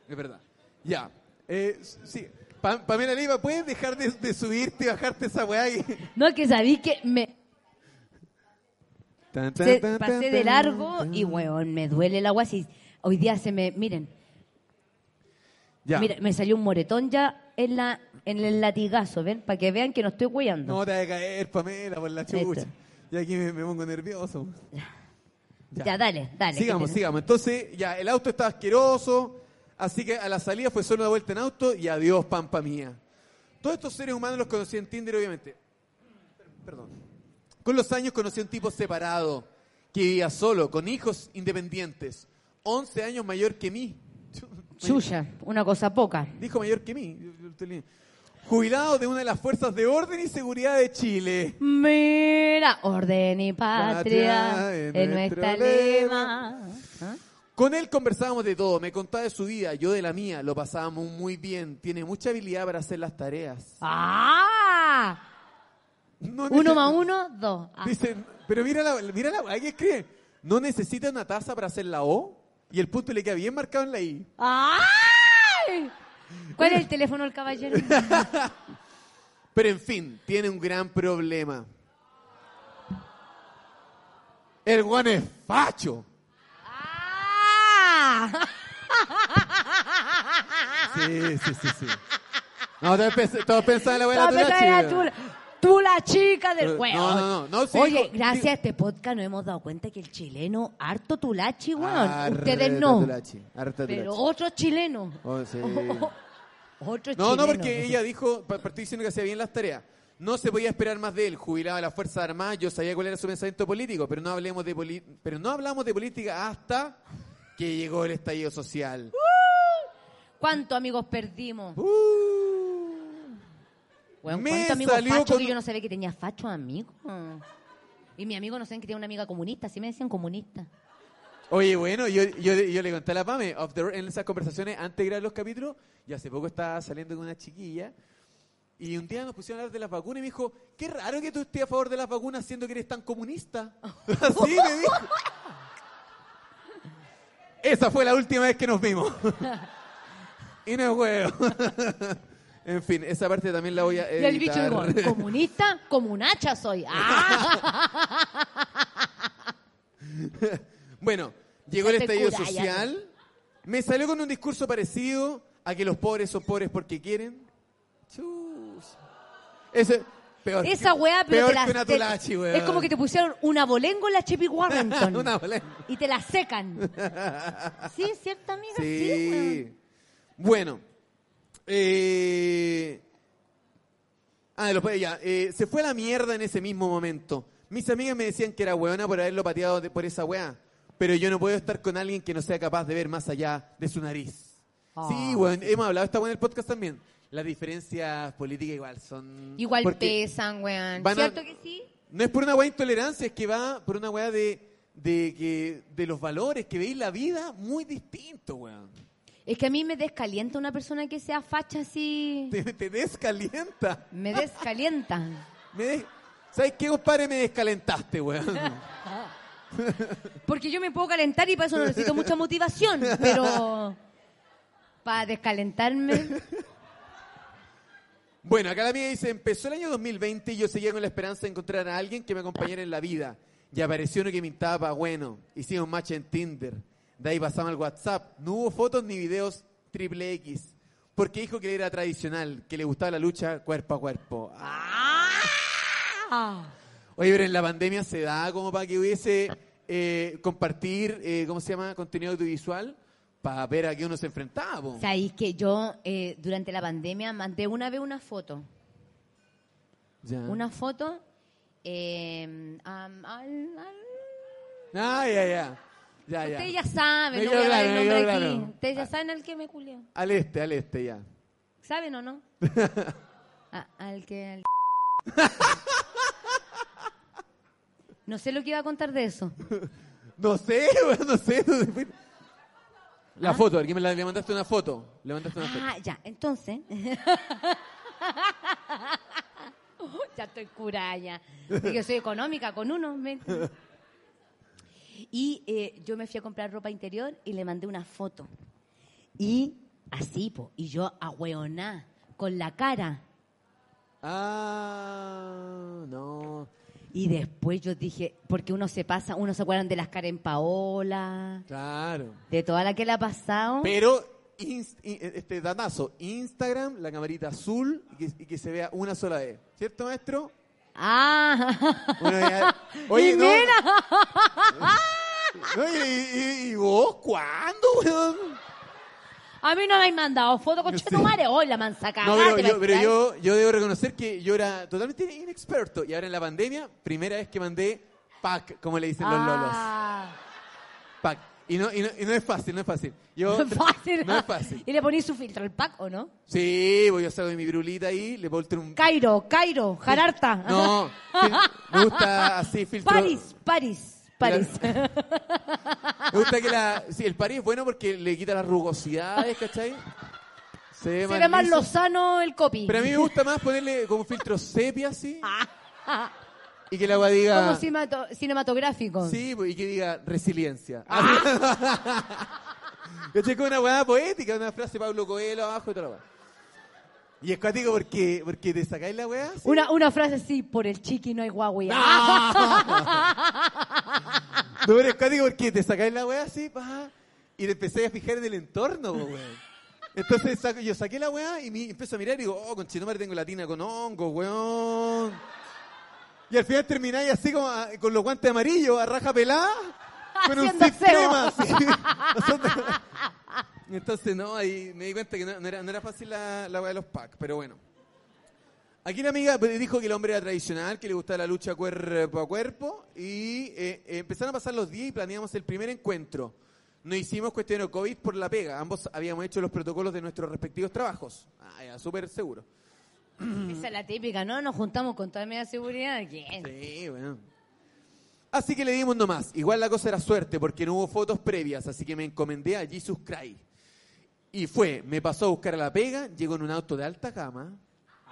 Es verdad. Ya. Eh, sí. Pa- Pamela Leiva, ¿puedes dejar de, de subirte y bajarte esa weá? y- [laughs]
No, que sabí que me
Tan, tan,
se-
tan,
pasé de largo y, weón, me duele el agua. Si hoy día se me. Miren,
Ya.
mira, me salió un moretón ya en, la, en el latigazo, ¿ven? Para que vean que no estoy hueando.
No te va a caer, Pamela, por la chucha.
Esto.
Y aquí me, me pongo nervioso.
ya. dale, dale.
Sigamos, sigamos. Entonces, ya, el auto estaba asqueroso, así que a la salida fue solo una vuelta en auto y adiós, pampa mía. Todos estos seres humanos los conocí en Tinder, obviamente. Perdón. Con los años conocí a un tipo separado, que vivía solo, con hijos independientes, 11 años mayor que mí.
Chucha, una cosa poca.
Dijo mayor que mí. Jubilado de una de las fuerzas de orden y seguridad de Chile.
Mira, orden y patria nuestro
nuestro
lema. ¿Ah?
Con él conversábamos de todo, me contaba de su vida, yo de la mía, lo pasábamos muy bien, tiene mucha habilidad para hacer las tareas.
¡Ah!
No
Uno más uno, dos. Ah.
Dicen, pero mira la, mira la, hay que escribe, no necesita una taza para hacer la O y el punto le queda bien marcado en la I.
¡Ay! ¿Cuál es el teléfono del caballero? [laughs]
Pero en fin, tiene un gran problema. El guan es facho.
¡Ah!
Sí, sí, sí, sí. No, todos, pens- todos pensaban en la
pensando en la
tula.
Tú la chica del
No,
huevo.
no, no, no, sí,
Oye, gracias a este podcast nos hemos dado cuenta que el chileno, harto tulachi, weón. Ustedes no.
tulachi,
Pero otros chilenos.
Oh, sí. [laughs]
Otros
No, no,
chilenos.
porque ella dijo, pa- partí diciendo que hacía bien las tareas. No se podía esperar más de él, jubilado de las Fuerzas Armadas, yo sabía cuál era su pensamiento político, pero no hablemos de poli- pero no hablamos de política hasta que llegó el estallido social.
¿Cuántos amigos perdimos?
Uh.
Weón,
Me
¿Cuántos amigos
salió
fachos
con-
que yo no sabía que tenía fachos amigos? Y mi amigo no saben que tenía una amiga comunista, sí me decían comunista.
Oye, bueno, yo, yo, yo le conté a la Pame off the- en esas conversaciones antes de grabar los capítulos, y hace poco estaba saliendo con una chiquilla, y un día nos pusieron a hablar de las vacunas y me dijo, qué raro que tú estés a favor de las vacunas siendo que eres tan comunista. [laughs] Así me dijo. Esa fue la última vez que nos vimos. [laughs] y no es huevo. En fin, esa parte también la voy a
Y el bicho
editar.
dijo, comunista, comunacha soy. ¡Ah! [laughs]
Bueno, llegó el
Ya te
estallido social. Me salió con un discurso parecido a que los pobres son pobres porque quieren. Chus. Ese, peor,
Esa weá, pero
peor
te la,
que una.
Es como que te pusieron una bolengo en la Chippy Warrington. [laughs]
Una bolengo.
Y te la secan. [laughs] Sí, es cierto, amiga, sí,
Sí.
weón.
bueno. Eh... Ah, lo- ya, eh, se fue a la mierda en ese mismo momento. Mis amigas me decían que era weona por haberlo pateado de- por esa weá. Pero yo no puedo estar con alguien que no sea capaz de ver más allá de su nariz.
Ah,
sí, weón, hemos hablado esta weá en el podcast también. Las diferencias políticas igual son...
Igual pesan, weón.
a-
¿Cierto que sí?
No es por una weá de intolerancia, es que va por una weá de, de, que, de los valores, que veis la vida muy distinto, weón.
Es que a mí me descalienta una persona que sea facha así. [laughs]
Te, te descalienta.
Me descalienta. [laughs]
Me ¿Sabes qué, compadre? Me descalentaste, weón. [laughs]
Porque yo me puedo calentar y para eso no necesito mucha motivación. Pero para descalentarme.
Bueno, acá la mía dice, empezó el año 2020 y yo seguía con la esperanza de encontrar a alguien que me acompañara en la vida. Y apareció uno que me pintaba bueno. Hicimos match en Tinder. De ahí pasamos al WhatsApp. No hubo fotos ni videos triple X. Porque dijo que era tradicional, que le gustaba la lucha cuerpo a cuerpo.
Ah.
Oye, pero en la pandemia se da como para que hubiese eh, compartir, eh, ¿cómo se llama? Contenido audiovisual para ver a qué uno se enfrentaba. po.
Sabéis que yo eh, durante la pandemia mandé una vez una foto.
Ya.
Una foto. al- al-
Ah, ya, ya. Ya, ya.
Ustedes ya saben,
Me
no voy a dar el nombre aquí.
claro.
Ustedes ya saben al que me culió.
Al este, al este, ya.
¿Saben o no? A- [laughs] al que... al- [laughs] No sé lo que iba a contar de eso.
No sé, [laughs] weón, no sé. La
¿Ah?
foto, aquí me la, le mandaste una foto. Le mandaste una foto.
Ah, ya, entonces. ya estoy curada ya. Porque soy económica con uno. me- Y eh, yo me fui a comprar ropa interior y le mandé una foto. Y así, po, y yo a con la cara.
Ah, no.
Y después yo dije, porque uno se pasa, uno se acuerdan de las Karen Paola,
Claro.
de toda la que le ha pasado.
Pero, este datazo, Instagram, la camarita azul y que, y que se vea una sola vez. ¿Cierto, maestro?
Ah,
Bueno, ya- [laughs] Oye, no.
mira. [laughs]
Y, y- y vos cuándo, weón?
a mí no me han mandado foto con
Sí.
Chetumare. Hoy la man saca.
No, pero, yo, pero yo, yo debo reconocer que yo era totalmente inexperto. Y ahora en la pandemia, primera vez que mandé pack, como le dicen los lolos.
Ah,
Pack. Y no, y, no, y no es fácil, no es fácil. Yo, [laughs]
no es fácil.
No es fácil.
¿Y le ponís su filtro al pack o no?
Sí, voy a sacar mi brulita ahí, le puedo un...
Cairo, Cairo, Jararta.
No, me gusta así [laughs] filtro.
París, París, París.
Me gusta que la... Sí, el París es bueno porque le quita las rugosidades, ¿cachai? Se ve,
Se ve más
liso.
lozano el copy.
Pero a mí me gusta más ponerle como filtro sepia así [laughs]
Ah,
y que la agua diga...
Como cimato- cinematográfico.
Sí, pues, y que diga resiliencia.
Ah. [laughs]
¿Cachai? Con una weá poética, una frase de Pablo Coelho abajo y toda la weá. Y es cuático porque, porque te sacáis la weá.
Una, una frase así, por el chiqui no hay. [laughs]
No, pero es cuático porque te sacáis la weá así, pa, y te empezáis a fijar en el entorno, weón. Entonces saco- yo saqué la weá y me empiezo a mirar y digo, oh, con madre tengo la tina con hongo, weón. Y al final termináis así como a- con los guantes amarillos, a raja pelada, con un sistema así. [laughs] Entonces, no, ahí me di cuenta que no, no era, no era fácil la, la weá de los packs, pero bueno. Aquí la amiga dijo que el hombre era tradicional, que le gustaba la lucha cuerpo a cuerpo y eh, eh, empezaron a pasar los días y planeamos el primer encuentro. No hicimos cuestión de COVID por la pega, ambos habíamos hecho los protocolos de nuestros respectivos trabajos. Ah, ya, súper seguro.
Esa es la típica, ¿no? Nos juntamos con toda media seguridad. ¿Quién?
Sí, bueno. Así que le dimos nomás. Igual la cosa era suerte porque no hubo fotos previas, así que me encomendé a Jesus Christ. Y fue, me pasó a buscar a la pega, llegó en un auto de alta gama,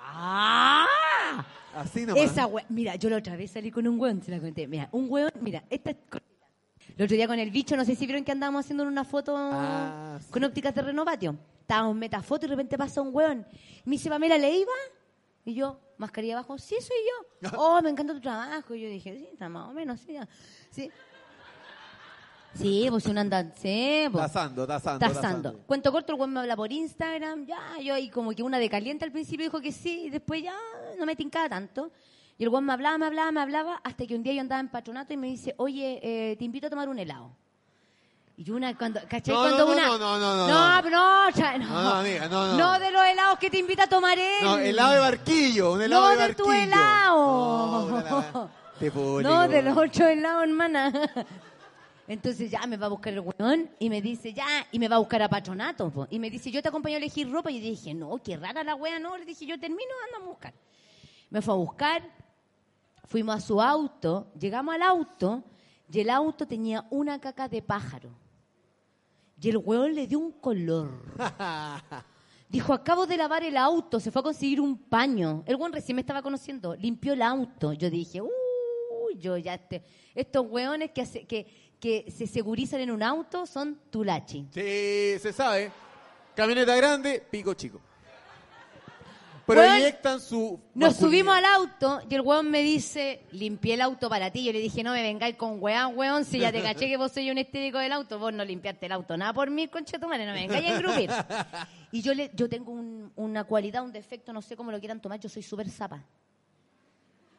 ¡Ah!
así nomás.
Esa we- Mira, yo la otra vez salí con un hueón, se la conté. Mira, un hueón, mira, esta. El otro día con el bicho, no sé si vieron que andábamos haciendo una foto
Ah, sí.
con ópticas de renovatio. Estábamos en metafoto y de repente pasa un hueón. Me dice, Pamela, ¿le iba? Y yo, mascarilla abajo, sí, soy yo. [laughs] Oh, me encanta tu trabajo. Y yo dije, sí, está más o menos, sí. Sí, sí pues uno anda, sí, pues.
Tasando, tasando,
Tasando.
tasando.
Cuento corto, el güey me habla por Instagram, ya, yo ahí como que una de caliente al principio dijo que sí, y después ya no me tincaba tanto. Y el güey me hablaba, me hablaba, me hablaba, hasta que un día yo andaba en patronato y me dice, oye, eh, te invito a tomar un helado. Y una, cuando, ¿cachai?
No,
cuando
no, no,
una...
no, no, no, no,
No,
no.
no, no.
No, no, amiga, no, no.
No de los helados que te invita a tomar él.
No, helado de barquillo, un helado
No
de
de
barquillo.
tu helado.
No, la- Te.
No, de los ocho helados, hermana. Entonces ya me va a buscar el weón y me dice, ya, y me va a buscar a patronato. po. Y me dice, yo te acompaño a elegir ropa. Y yo dije, no, qué rara la wea, no. Le dije, yo termino, ando a buscar. Me fue a buscar, Fuimos a su auto, llegamos al auto y el auto tenía una caca de pájaro. Y el weón le dio un color. [laughs] Dijo, acabo de lavar el auto, se fue a conseguir un paño. El weón recién me estaba conociendo, limpió el auto. Yo dije, uy, yo ya este, estos weones que, hace- que, que se segurizan en un auto son tulachi.
Sí, se sabe. Camioneta grande, pico chico. Inyectan su.
Nos subimos al auto y el weón me dice, limpié el auto para ti. Yo le dije, no me vengáis con weón, weón, si ya te [laughs] caché que vos sois un estético del auto, vos no limpiaste el auto. Nada por mí, concha tu madre, no me vengáis a engrupir. [laughs] Y yo, le, yo tengo un- una cualidad, un defecto, no sé cómo lo quieran tomar, yo soy súper zapa.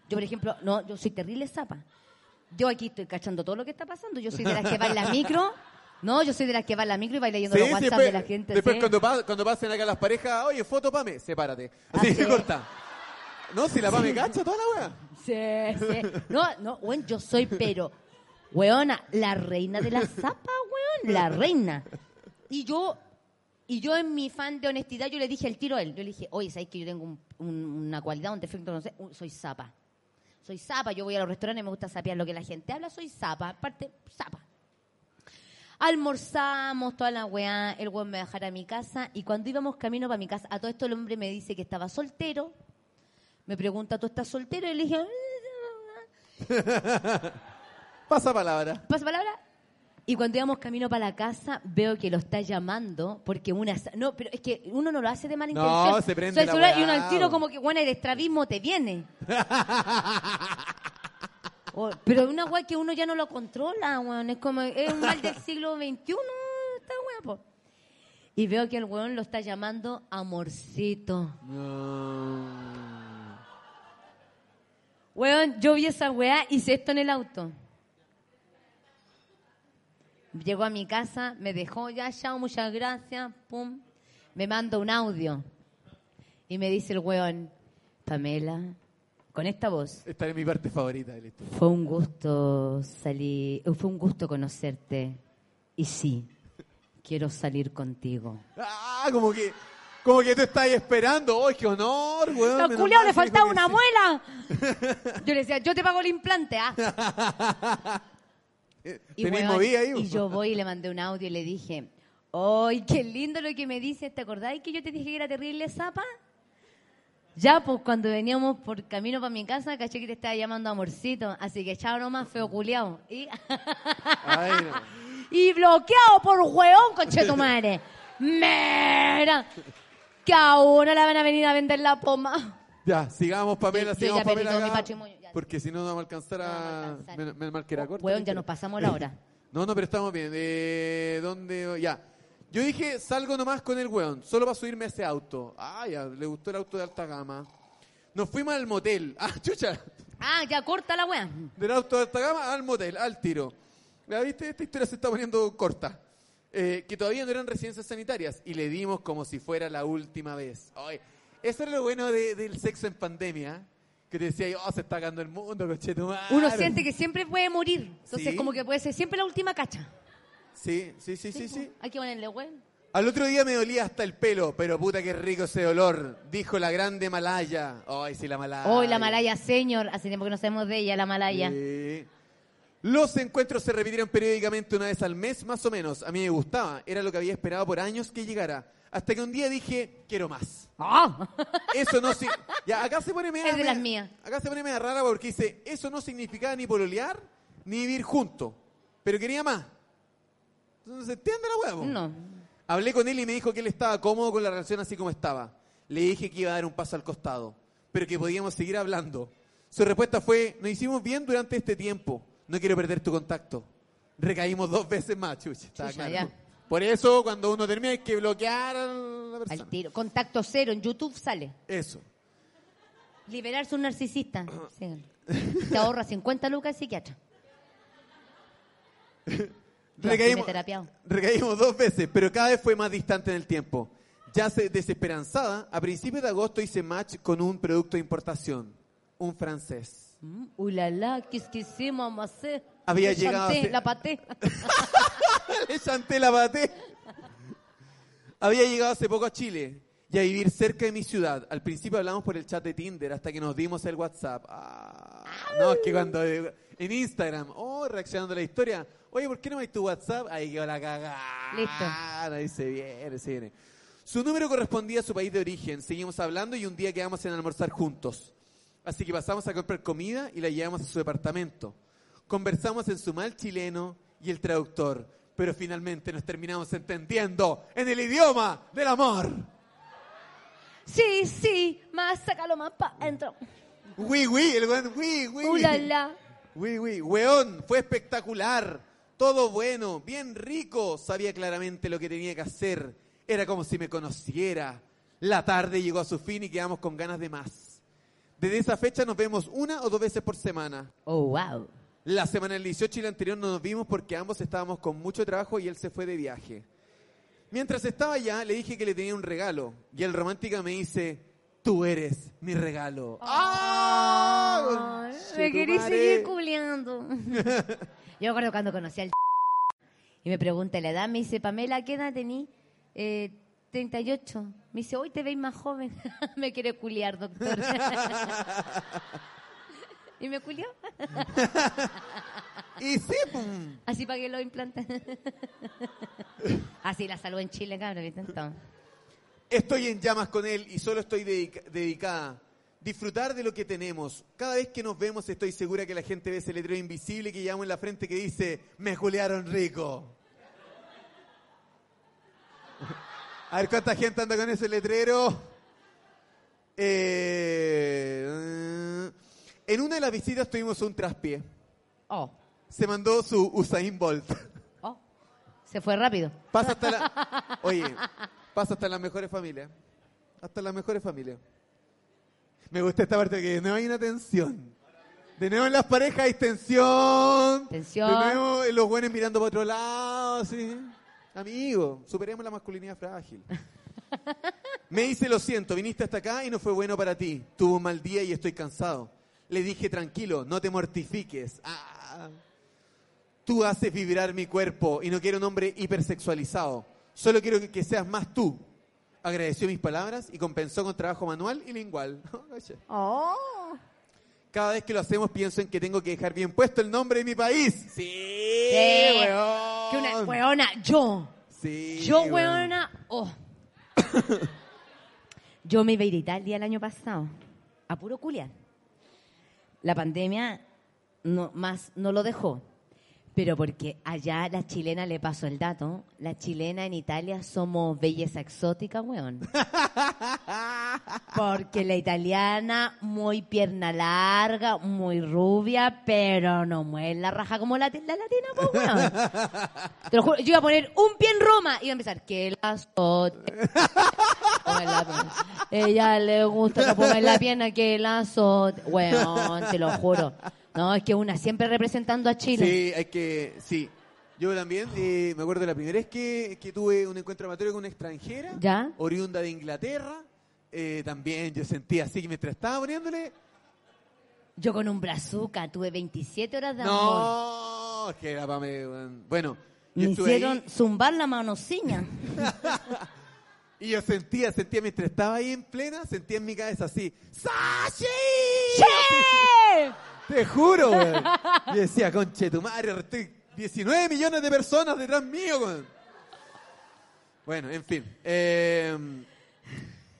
Yo, por ejemplo, no, yo soy terrible zapa. Yo aquí estoy cachando todo lo que está pasando. Yo soy de las que va en la [laughs] micro. No, yo soy de las que va en la micro y va leyendo
Sí,
los
sí,
WhatsApp
después,
de la gente.
después
¿sí?
cuando, pa- cuando pasen acá las parejas, oye, foto Pame, sepárate. Así
Ah,
que
sí. [laughs]
corta. No, si la Pame cacha toda la wea.
Sí, sí. No, no, weón, yo soy, pero, weona, la reina de la zapa, weón, la reina. Y yo, y yo en mi fan de honestidad, yo le dije al tiro a él, yo le dije, oye, ¿sabes que yo tengo un- un- una cualidad, un defecto, no sé? Soy zapa. Soy zapa, yo voy a los restaurantes, me gusta sapear lo que la gente habla, soy zapa, aparte, zapa. Almorzamos, toda la weá, el weón me dejara a mi casa, y cuando íbamos camino para mi casa, a todo esto el hombre me dice que estaba soltero, me pregunta, ¿tú estás soltero? Y le dije, [laughs]
Pasa palabra.
¿pasa palabra? Y cuando íbamos camino para la casa, veo que lo está llamando, porque una... No, pero es que uno no lo hace de mala
No,
intención.
se prende
Soy
la
celular Y uno al tiro como que, bueno, el estrabismo te viene. [laughs] O- pero una weá que uno ya no lo controla, weón. Es como, es un mal del siglo XXI, esta weá, po. Y veo que el weón lo está llamando amorcito.
No.
Weón, yo vi esa weá, hice esto en el auto. Llegó a mi casa, me dejó ya, chao, muchas gracias, pum. Me manda un audio. Y me dice el weón, Pamela, con esta voz,
Esta es mi parte favorita de la historia.
fue un gusto salir, fue un gusto conocerte. Y sí, quiero salir contigo.
Ah, como que, como que tú estás esperando. ¡Ay, qué honor, weón!
¡Al
menos
culiao
mal
le faltaba una
sí.
muela! [laughs] Yo le decía, yo te pago el implante, ¿ah? [laughs] [laughs] Y,
ahí,
y yo voy y le mandé un audio y le dije, ¡ay, qué lindo lo que me dices! ¿Te acordáis que yo te dije que era terrible zapa? Ya, pues cuando veníamos por camino para mi casa, caché que te estaba llamando amorcito. Así que chao nomás, feo culiao. Y, [laughs]
Ay, no.
y bloqueado por hueón, conche tu madre. ¡Mira! Que ahora la van a venir a vender la poma.
Ya, sigamos, Pamela,
Yo- yo
sigamos,
ya
Pamela.
todo mi patrimonio.
Porque si no, no vamos a alcanzar a... Menos, menos mal que era corta.
Hueón,
la
ya nos pasamos la hora. [laughs]
No, no, pero estamos bien. Eh, ¿Dónde? Ya. Yo dije, salgo nomás con el weón, solo para subirme a ese auto. Ah, ya, le gustó el auto de alta gama. Nos fuimos al motel. [laughs] Ah, chucha.
Ah, ya corta la wea.
Del auto de alta gama al motel, al tiro. ¿La viste? Esta historia se está poniendo corta. Eh, que todavía no eran residencias sanitarias. Y le dimos como si fuera la última vez. Ay, eso es lo bueno de- del sexo en pandemia. Que te decía, oh, se está cagando el mundo, conchetumare.
Uno siente que siempre puede morir. Entonces,
Sí.
como que puede ser siempre la última cacha.
Sí, sí, sí, sí, sí.
Hay que ponerle weón.
Al otro día me dolía hasta el pelo, pero puta que rico ese dolor, dijo la grande Malaya. Ay, sí, la Malaya.
Hoy la Malaya Señor. Hace tiempo que no sabemos de ella, la Malaya.
Sí. Los encuentros se repitieron periódicamente una vez al mes, más o menos. A mí me gustaba, era lo que había esperado por años que llegara. Hasta que un día dije, quiero más.
¡Ah!
Eso no si- Ya, acá se pone media,
Es de las mías.
Acá se pone media rara porque dice, eso no significaba ni pololear, ni vivir juntos. Pero quería más. Entonces, ¿se entiende la huevo?
No.
Hablé con él y me dijo que él estaba cómodo con la relación así como estaba. Le dije que iba a dar un paso al costado, pero que podíamos seguir hablando. Su respuesta fue, nos hicimos bien durante este tiempo, no quiero perder tu contacto. Recaímos dos veces más, chucha. estaba
Chucha,
claro.
ya.
Por eso, cuando uno termina, hay que bloquear a la persona.
Al tiro. Contacto cero. En YouTube sale.
Eso.
Liberarse un narcisista. Síganlo. Te ahorra 50 lucas el psiquiatra. [laughs]
Recaímos, recaímos dos veces, pero cada vez fue más distante en el tiempo. Ya se desesperanzada, a principios de agosto hice match con un producto de importación, un francés.
Mm, Uy, la, la, qu'est-ce que c'est, mamá?
Había
Le
llegado
chanté,
hace-
La paté. [laughs]
Le chanté la paté. Había llegado hace poco a Chile y a vivir cerca de mi ciudad. Al principio hablamos por el chat de Tinder hasta que nos dimos el WhatsApp. Ah. No, es que cuando en Instagram, oh, reaccionando a la historia, oye, ¿por qué no me tu WhatsApp? Ahí quedó la cagada.
Listo.
Ahí se viene, se viene. Su número correspondía a su país de origen. Seguimos hablando y un día quedamos en almorzar juntos. Así que pasamos a comprar comida y la llevamos a su departamento. Conversamos en su mal chileno y el traductor, pero finalmente nos terminamos entendiendo en el idioma del amor.
Sí, sí, más sácalo más pa' adentro.
Oui, oui, el weón, oui, oui.
Uh, la, la.
Oui, oui, weón, fue espectacular. Todo bueno, bien rico. Sabía claramente lo que tenía que hacer. Era como si me conociera. La tarde llegó a su fin y quedamos con ganas de más. Desde esa fecha nos vemos una o dos veces por semana.
Oh, wow.
La semana del 18 y la anterior no nos vimos porque ambos estábamos con mucho trabajo y él se fue de viaje. Mientras estaba allá, le dije que le tenía un regalo. Y el romántica me dice, tú eres mi regalo. ¡Ah!
Me quería
Conchetumare.
seguir culeando. [laughs] Yo me acuerdo cuando conocí al y me pregunta la edad, me dice, Pamela, ¿qué edad tení? Eh, 38. Me dice, hoy te veis más joven. [laughs] me quiere culiar, doctor. [laughs] y me culió. [laughs]
Y sí, pum.
Así pagué los implantes. Así la salud en Chile, cabrón.
Estoy en llamas con él y solo estoy dedica- dedicada. Disfrutar de lo que tenemos. Cada vez que nos vemos estoy segura que la gente ve ese letrero invisible que llevamos en la frente que dice, me juliaron rico. [laughs] A ver cuánta gente anda con ese letrero. Eh, en una de las visitas tuvimos un traspié.
Oh,
Se mandó su Usain Bolt.
oh. Se fue rápido.
Pasa hasta la... [laughs] Oye, pasa hasta las mejores familias. Hasta las mejores familias. Me gusta esta parte que de nuevo hay una tensión. De nuevo en las parejas hay tensión.
Tensión.
De nuevo en los buenos mirando para otro lado, sí. Amigo, superemos la masculinidad frágil. [laughs] Me dice, lo siento, viniste hasta acá y no fue bueno para ti. Tuvo un mal día y estoy cansado. Le dije, tranquilo, no te mortifiques. Ah. Tú haces vibrar mi cuerpo y no quiero un hombre hipersexualizado. Solo quiero que, que seas más tú. Agradeció mis palabras y compensó con trabajo manual y lingual. [laughs]
Oh.
Cada vez que lo hacemos pienso en que tengo que dejar bien puesto el nombre de mi país. Sí,
Sí.
weón.
Que una weona, yo.
Sí,
Yo,
weón.
weona, oh. [laughs] Yo me iba a ir a Italia el año pasado, a puro culiar. La pandemia no, más no lo dejó. Pero porque allá la chilena le pasó el dato, la chilena en Italia somos belleza exótica, weón. Porque la italiana, muy pierna larga, muy rubia, pero no mueve la raja como la, la latina, pues, weón. Te lo juro, yo iba a poner un pie en Roma y iba a empezar, que la azote. Ella le gusta que ponga en la pierna que la azote. Weón, te lo juro. No, es que una siempre representando a Chile.
Sí, hay que, sí. Yo también, eh, me acuerdo la primera vez que, que tuve un encuentro amatorio con una extranjera,
¿Ya?
oriunda de Inglaterra, eh, también yo sentía así que mientras estaba poniéndole,
Yo con un brazuca tuve 27 horas de amor.
no, que era para mí, bueno, yo
Me
estuve ahí
hicieron zumbar la manosiña. [laughs]
y yo sentía, sentía mientras estaba ahí en plena, sentía en mi cabeza así, ¡Sashi!
¡Che!
Te juro, weón. Y decía, conche tu madre, estoy 19 millones de personas detrás mío, weón. Bueno, en fin. eh,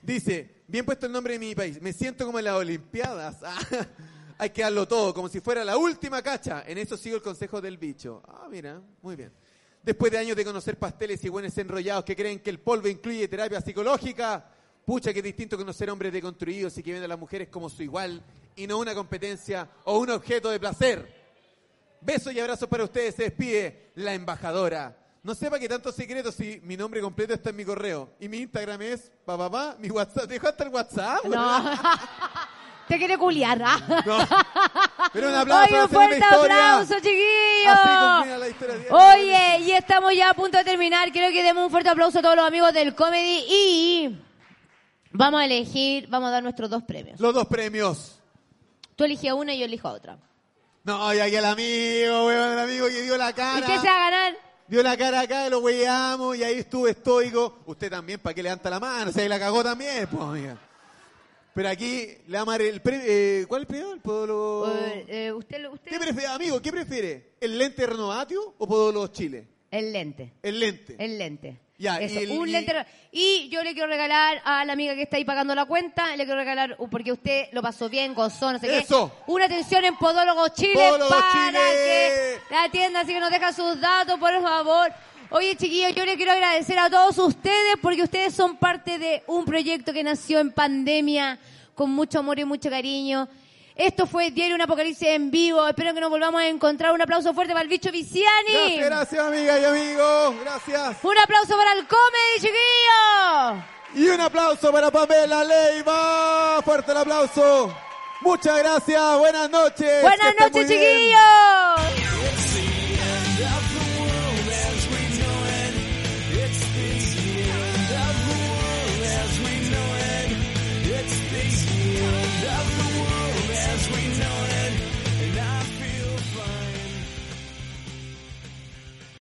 dice, bien puesto el nombre de mi país. Me siento como en las Olimpiadas. [laughs] Ah, hay que darlo todo, como si fuera la última cacha. En eso sigo el consejo del bicho. Ah, mira, muy bien. Después de años de conocer pasteles y buenos enrollados que creen que el polvo incluye terapia psicológica, pucha que distinto conocer hombres deconstruidos y que ven a las mujeres como su igual y no una competencia o un objeto de placer. Besos y abrazos para ustedes. Se despide la embajadora. No sepa que tantos secretos si mi nombre completo está en mi correo. Y mi Instagram es pa, pa, pa, mi WhatsApp. ¿Dejó hasta el WhatsApp?
No. [laughs] Te quiere culiar, ¿ah? [laughs]
No. Pero un aplauso.
Oye, un fuerte aplauso, chiquillos. Oye, y estamos ya a punto de terminar. Quiero que demos un fuerte aplauso a todos los amigos del comedy y vamos a elegir, vamos a dar nuestros dos premios.
Los dos premios.
Tú eliges una y yo elijo otra.
No, y aquí el amigo, weón, el amigo que dio la
¿Y
cara.
qué se va a ganar?
Dio la cara acá, lo weamos y ahí estuve estoico. Usted también, ¿para qué levanta la mano? Se la cagó también, pues, amiga. Pero aquí le vamos a dar el premio. eh, ¿Cuál es el premio? ¿El podólogo?
Eh, eh, usted, lo- usted
¿Qué prefiere, amigo? ¿Qué prefiere? ¿El lente Renovatio o Podólogo Chile?
el lente.
El lente.
El lente.
Ya,
Eso,
y el-
un
y-
lente. Y yo le quiero regalar a la amiga que está ahí pagando la cuenta, le quiero regalar, uh, porque usted lo pasó bien, gozó, no sé
Eso.
qué. Una atención en Podólogo Chile
Podólogo
para
Chile.
que la tienda así que nos deja sus datos, por favor. Oye, chiquillos, yo le quiero agradecer a todos ustedes porque ustedes son parte de un proyecto que nació en pandemia con mucho amor y mucho cariño. Esto fue Diario Un Apocalipsis en vivo. Espero que nos volvamos a encontrar. Un aplauso fuerte para el bicho Viciani.
Gracias, gracias, amiga y amigos. Gracias.
Un aplauso para el comedy, chiquillos.
Y un aplauso para Pamela Leiva. Fuerte el aplauso. Muchas gracias. Buenas noches.
Buenas noches,
bien.